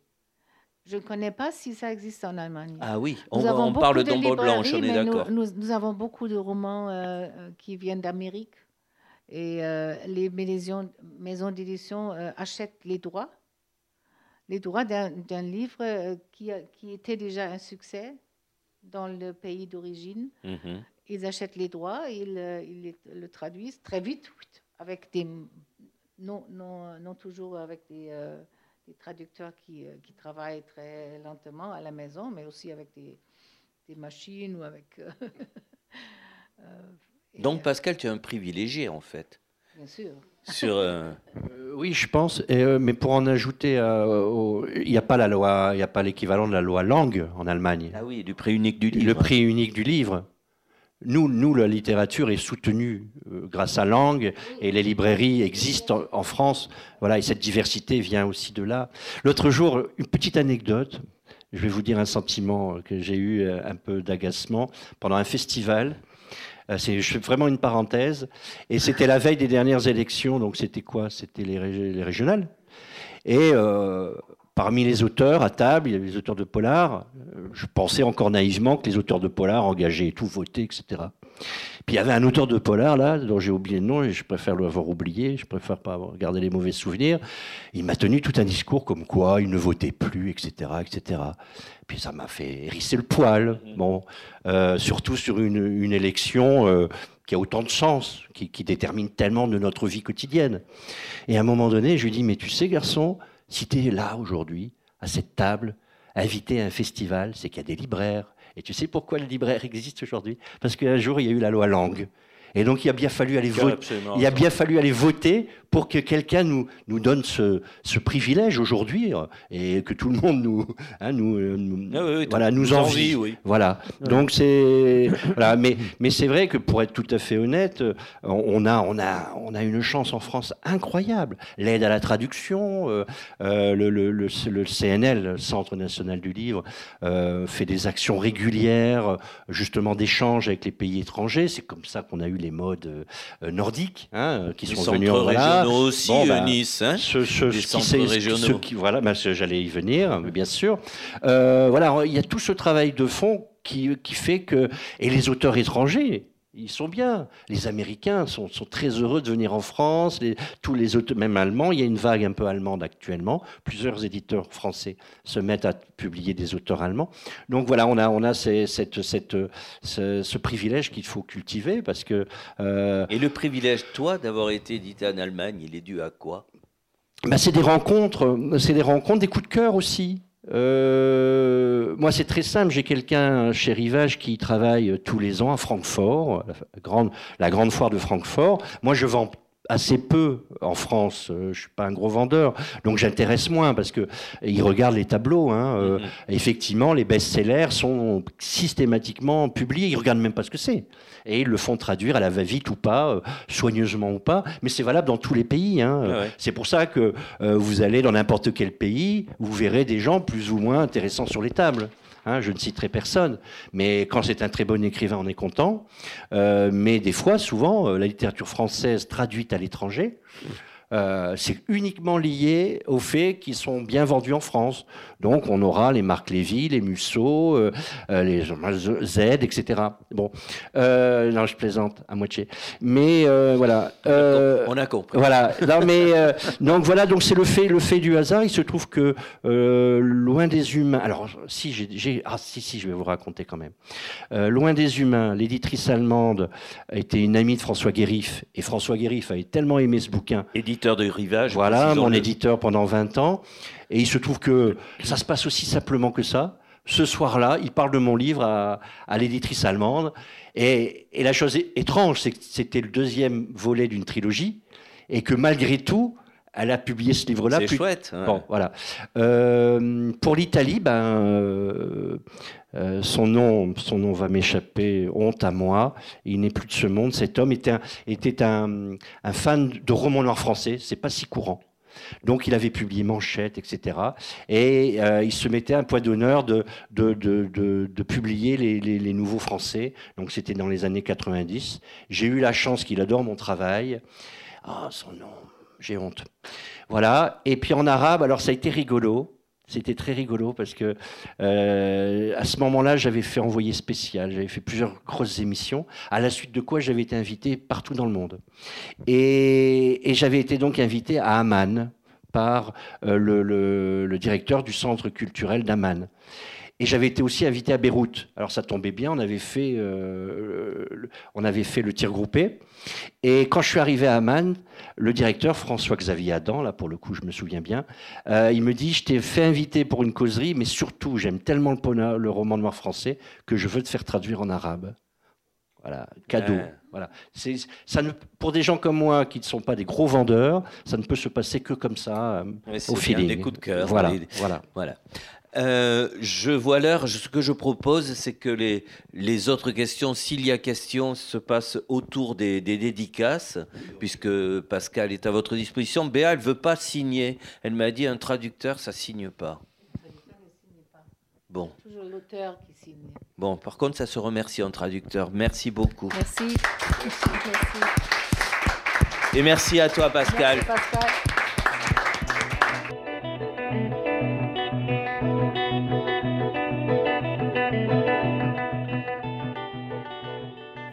Je ne connais pas si ça existe en Allemagne. Ah oui, on, parle d'ombre blanche, on est d'accord. Nous, avons beaucoup de romans euh, qui viennent d'Amérique et euh, les maisons, maisons d'édition euh, achètent les droits, les droits d'un livre qui, qui, était déjà un succès dans le pays d'origine. Mhm. Ils achètent les droits, ils, ils, le traduisent très vite avec des non, non, non toujours avec des des traducteurs qui, euh, qui, travaillent très lentement à la maison, mais aussi avec des, des machines ou avec. Euh, euh, Donc, Pascal, tu es un privilégié, en fait. Bien sûr. Sur, oui, je pense. Et, mais pour en ajouter, il n'y a pas la loi, il n'y a pas l'équivalent de la loi langue en Allemagne. Ah oui, du prix unique du livre. Le prix unique du livre. Nous, nous, la littérature est soutenue euh, grâce à Langue et les librairies existent en, France. Voilà, et cette diversité vient aussi de là. L'autre jour, une petite anecdote. Je vais vous dire un sentiment que j'ai eu euh, un peu d'agacement pendant un festival. Euh, c'est vraiment une parenthèse. Et c'était la veille des dernières élections. Donc c'était quoi? C'était les, les, régionales. Et Parmi les auteurs à table, il y avait les auteurs de polar. Euh, je pensais encore naïvement que les auteurs de polar engageaient tout, voté, etc. Il y avait un auteur de polar là, dont j'ai oublié le nom et je préfère l'avoir oublié. Je préfère pas garder les mauvais souvenirs. Il m'a tenu tout un discours comme quoi il ne votait plus, etc., etc. Puis ça m'a fait hérisser le poil. Bon, euh, surtout sur une, élection. Euh, qui a autant de sens, qui, qui détermine tellement de notre vie quotidienne. Et à un moment donné, je lui dis, mais tu sais, garçon, si tu es là aujourd'hui, à cette table, invité à un festival, c'est qu'il y a des libraires. Et tu sais pourquoi le libraire existe aujourd'hui? Parce qu'un jour, il y a eu la loi langue. Et donc, il a bien fallu aller voter. Il a bien fallu aller voter pour que quelqu'un nous, nous donne ce, ce privilège aujourd'hui euh, et que tout le monde nous, hein, nous, euh, ah voilà, nous, envie. Voilà. Donc c'est voilà. mais mais c'est vrai que pour être tout à fait honnête, euh, on a on a on a une chance en France incroyable. L'aide à la traduction, le, le, le, le, CNL, Centre national du livre, fait des actions régulières justement d'échange avec les pays étrangers. C'est comme ça qu'on a eu les modes nordiques hein, qui sont venus en voilà aussi, bon, bah, Nice. Hein ce, centres régionaux. qui, voilà, bah, j'allais y venir, bien sûr. Euh, voilà, il y a tout ce travail de fond qui, qui fait que. Et les auteurs étrangers, ils sont bien. Les Américains sont, très heureux de venir en France. tous les auteurs, même allemands, il y a une vague un peu allemande actuellement. Plusieurs éditeurs français se mettent à publier des auteurs allemands. Donc voilà, on a, on a cette, cette, ce, privilège qu'il faut cultiver parce que. Euh, Et le privilège, toi, d'avoir été édité en Allemagne, il est dû à quoi? Bah, c'est des rencontres, c'est des rencontres, des coups de cœur aussi. Euh, moi, c'est très simple. J'ai quelqu'un chez Rivage qui travaille tous les ans à Francfort, la grande, la grande foire de Francfort. Moi, je vends assez peu en France. Euh, je suis pas un gros vendeur, donc j'intéresse moins parce que ils regardent les tableaux. Hein, euh, mm-hmm. Effectivement, les best-sellers sont systématiquement publiés. Ils regardent même pas ce que c'est et ils le font traduire à la va-vite ou pas, euh, soigneusement ou pas. Mais c'est valable dans tous les pays. Hein. C'est pour ça que vous allez dans n'importe quel pays, vous verrez des gens plus ou moins intéressants sur les tables. Hein, je ne citerai personne, mais quand c'est un très bon écrivain, on est content. Euh, mais des fois, souvent, euh, la littérature française traduite à l'étranger, euh, c'est uniquement lié au fait qu'ils sont bien vendus en France. Donc on aura les Marc Lévy, les Musso, euh, euh, les Z, etc. Bon, non, je plaisante à moitié. Mais voilà. on a compris. Voilà. Non, mais donc voilà. Donc c'est le fait, le fait du hasard. Il se trouve que loin des humains. Alors si j'ai, ah si si, je vais vous raconter quand même. loin des humains, l'éditrice allemande était une amie de François Guérif et François Guérif avait tellement aimé ce bouquin de Rivage. Voilà, mon éditeur pendant 20 ans. Et il se trouve que ça se passe aussi simplement que ça. Ce soir-là, il parle de mon livre à, l'éditrice allemande. Et, la chose étrange, c'est que c'était le deuxième volet d'une trilogie. Et que malgré tout, elle a publié ce livre-là. C'est chouette. Bon, voilà. Euh, pour l'Italie, ben, euh, euh, son nom, son nom va m'échapper, honte à moi. Il n'est plus de ce monde. Cet homme était un, était un, un fan de romans noirs français. C'est pas si courant. Donc il avait publié Manchette, etc. Et il se mettait un point d'honneur de, de, de, de, publier les, les, les, nouveaux français. Donc c'était dans les années 90. J'ai eu la chance qu'il adore mon travail. Ah, son nom j'ai honte. Voilà. Et puis en arabe, alors ça a été rigolo. C'était très rigolo parce que euh, à ce moment-là, j'avais fait envoyer spécial, j'avais fait plusieurs grosses émissions, à la suite de quoi j'avais été invité partout dans le monde. Et, j'avais été donc invité à Amman par euh, le, directeur du centre culturel d'Amman. Et j'avais été aussi invité à Beyrouth. Alors ça tombait bien, on avait fait, euh, on avait fait le tir groupé. Et quand je suis arrivé à Amman, le directeur, François-Xavier Adam, là pour le coup je me souviens bien, euh, il me dit, je t'ai fait inviter pour une causerie, mais surtout j'aime tellement le, le roman noir français que je veux te faire traduire en arabe. Voilà, cadeau. Voilà. C'est, ça ne, pour des gens comme moi qui ne sont pas des gros vendeurs, ça ne peut se passer que comme ça, euh, au feeling. Des coups de cœur. Voilà, voilà. voilà. Euh, je vois l'heure. Ce que je propose, c'est que les, les autres questions, s'il y a question, se passent autour des, dédicaces, puisque Pascal est à votre disposition. Béa, elle ne veut pas signer. Elle m'a dit un traducteur, ça signe pas. Bon. Toujours l'auteur qui signe. Bon, par contre, ça se remercie en traducteur. Merci beaucoup. Merci. Et merci à toi, Pascal. Merci, Pascal.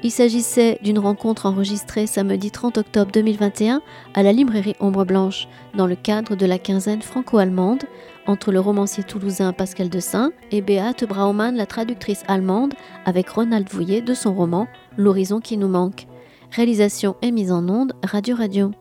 Il s'agissait d'une rencontre enregistrée samedi 30 octobre 2021 à la librairie Ombre Blanche, dans le cadre de la quinzaine franco-allemande, entre le romancier toulousain Pascal Dessin et Beate Braumann, la traductrice allemande, avec Ronald Vouillet de son roman L'horizon qui nous manque. Réalisation et mise en onde Radio Radio.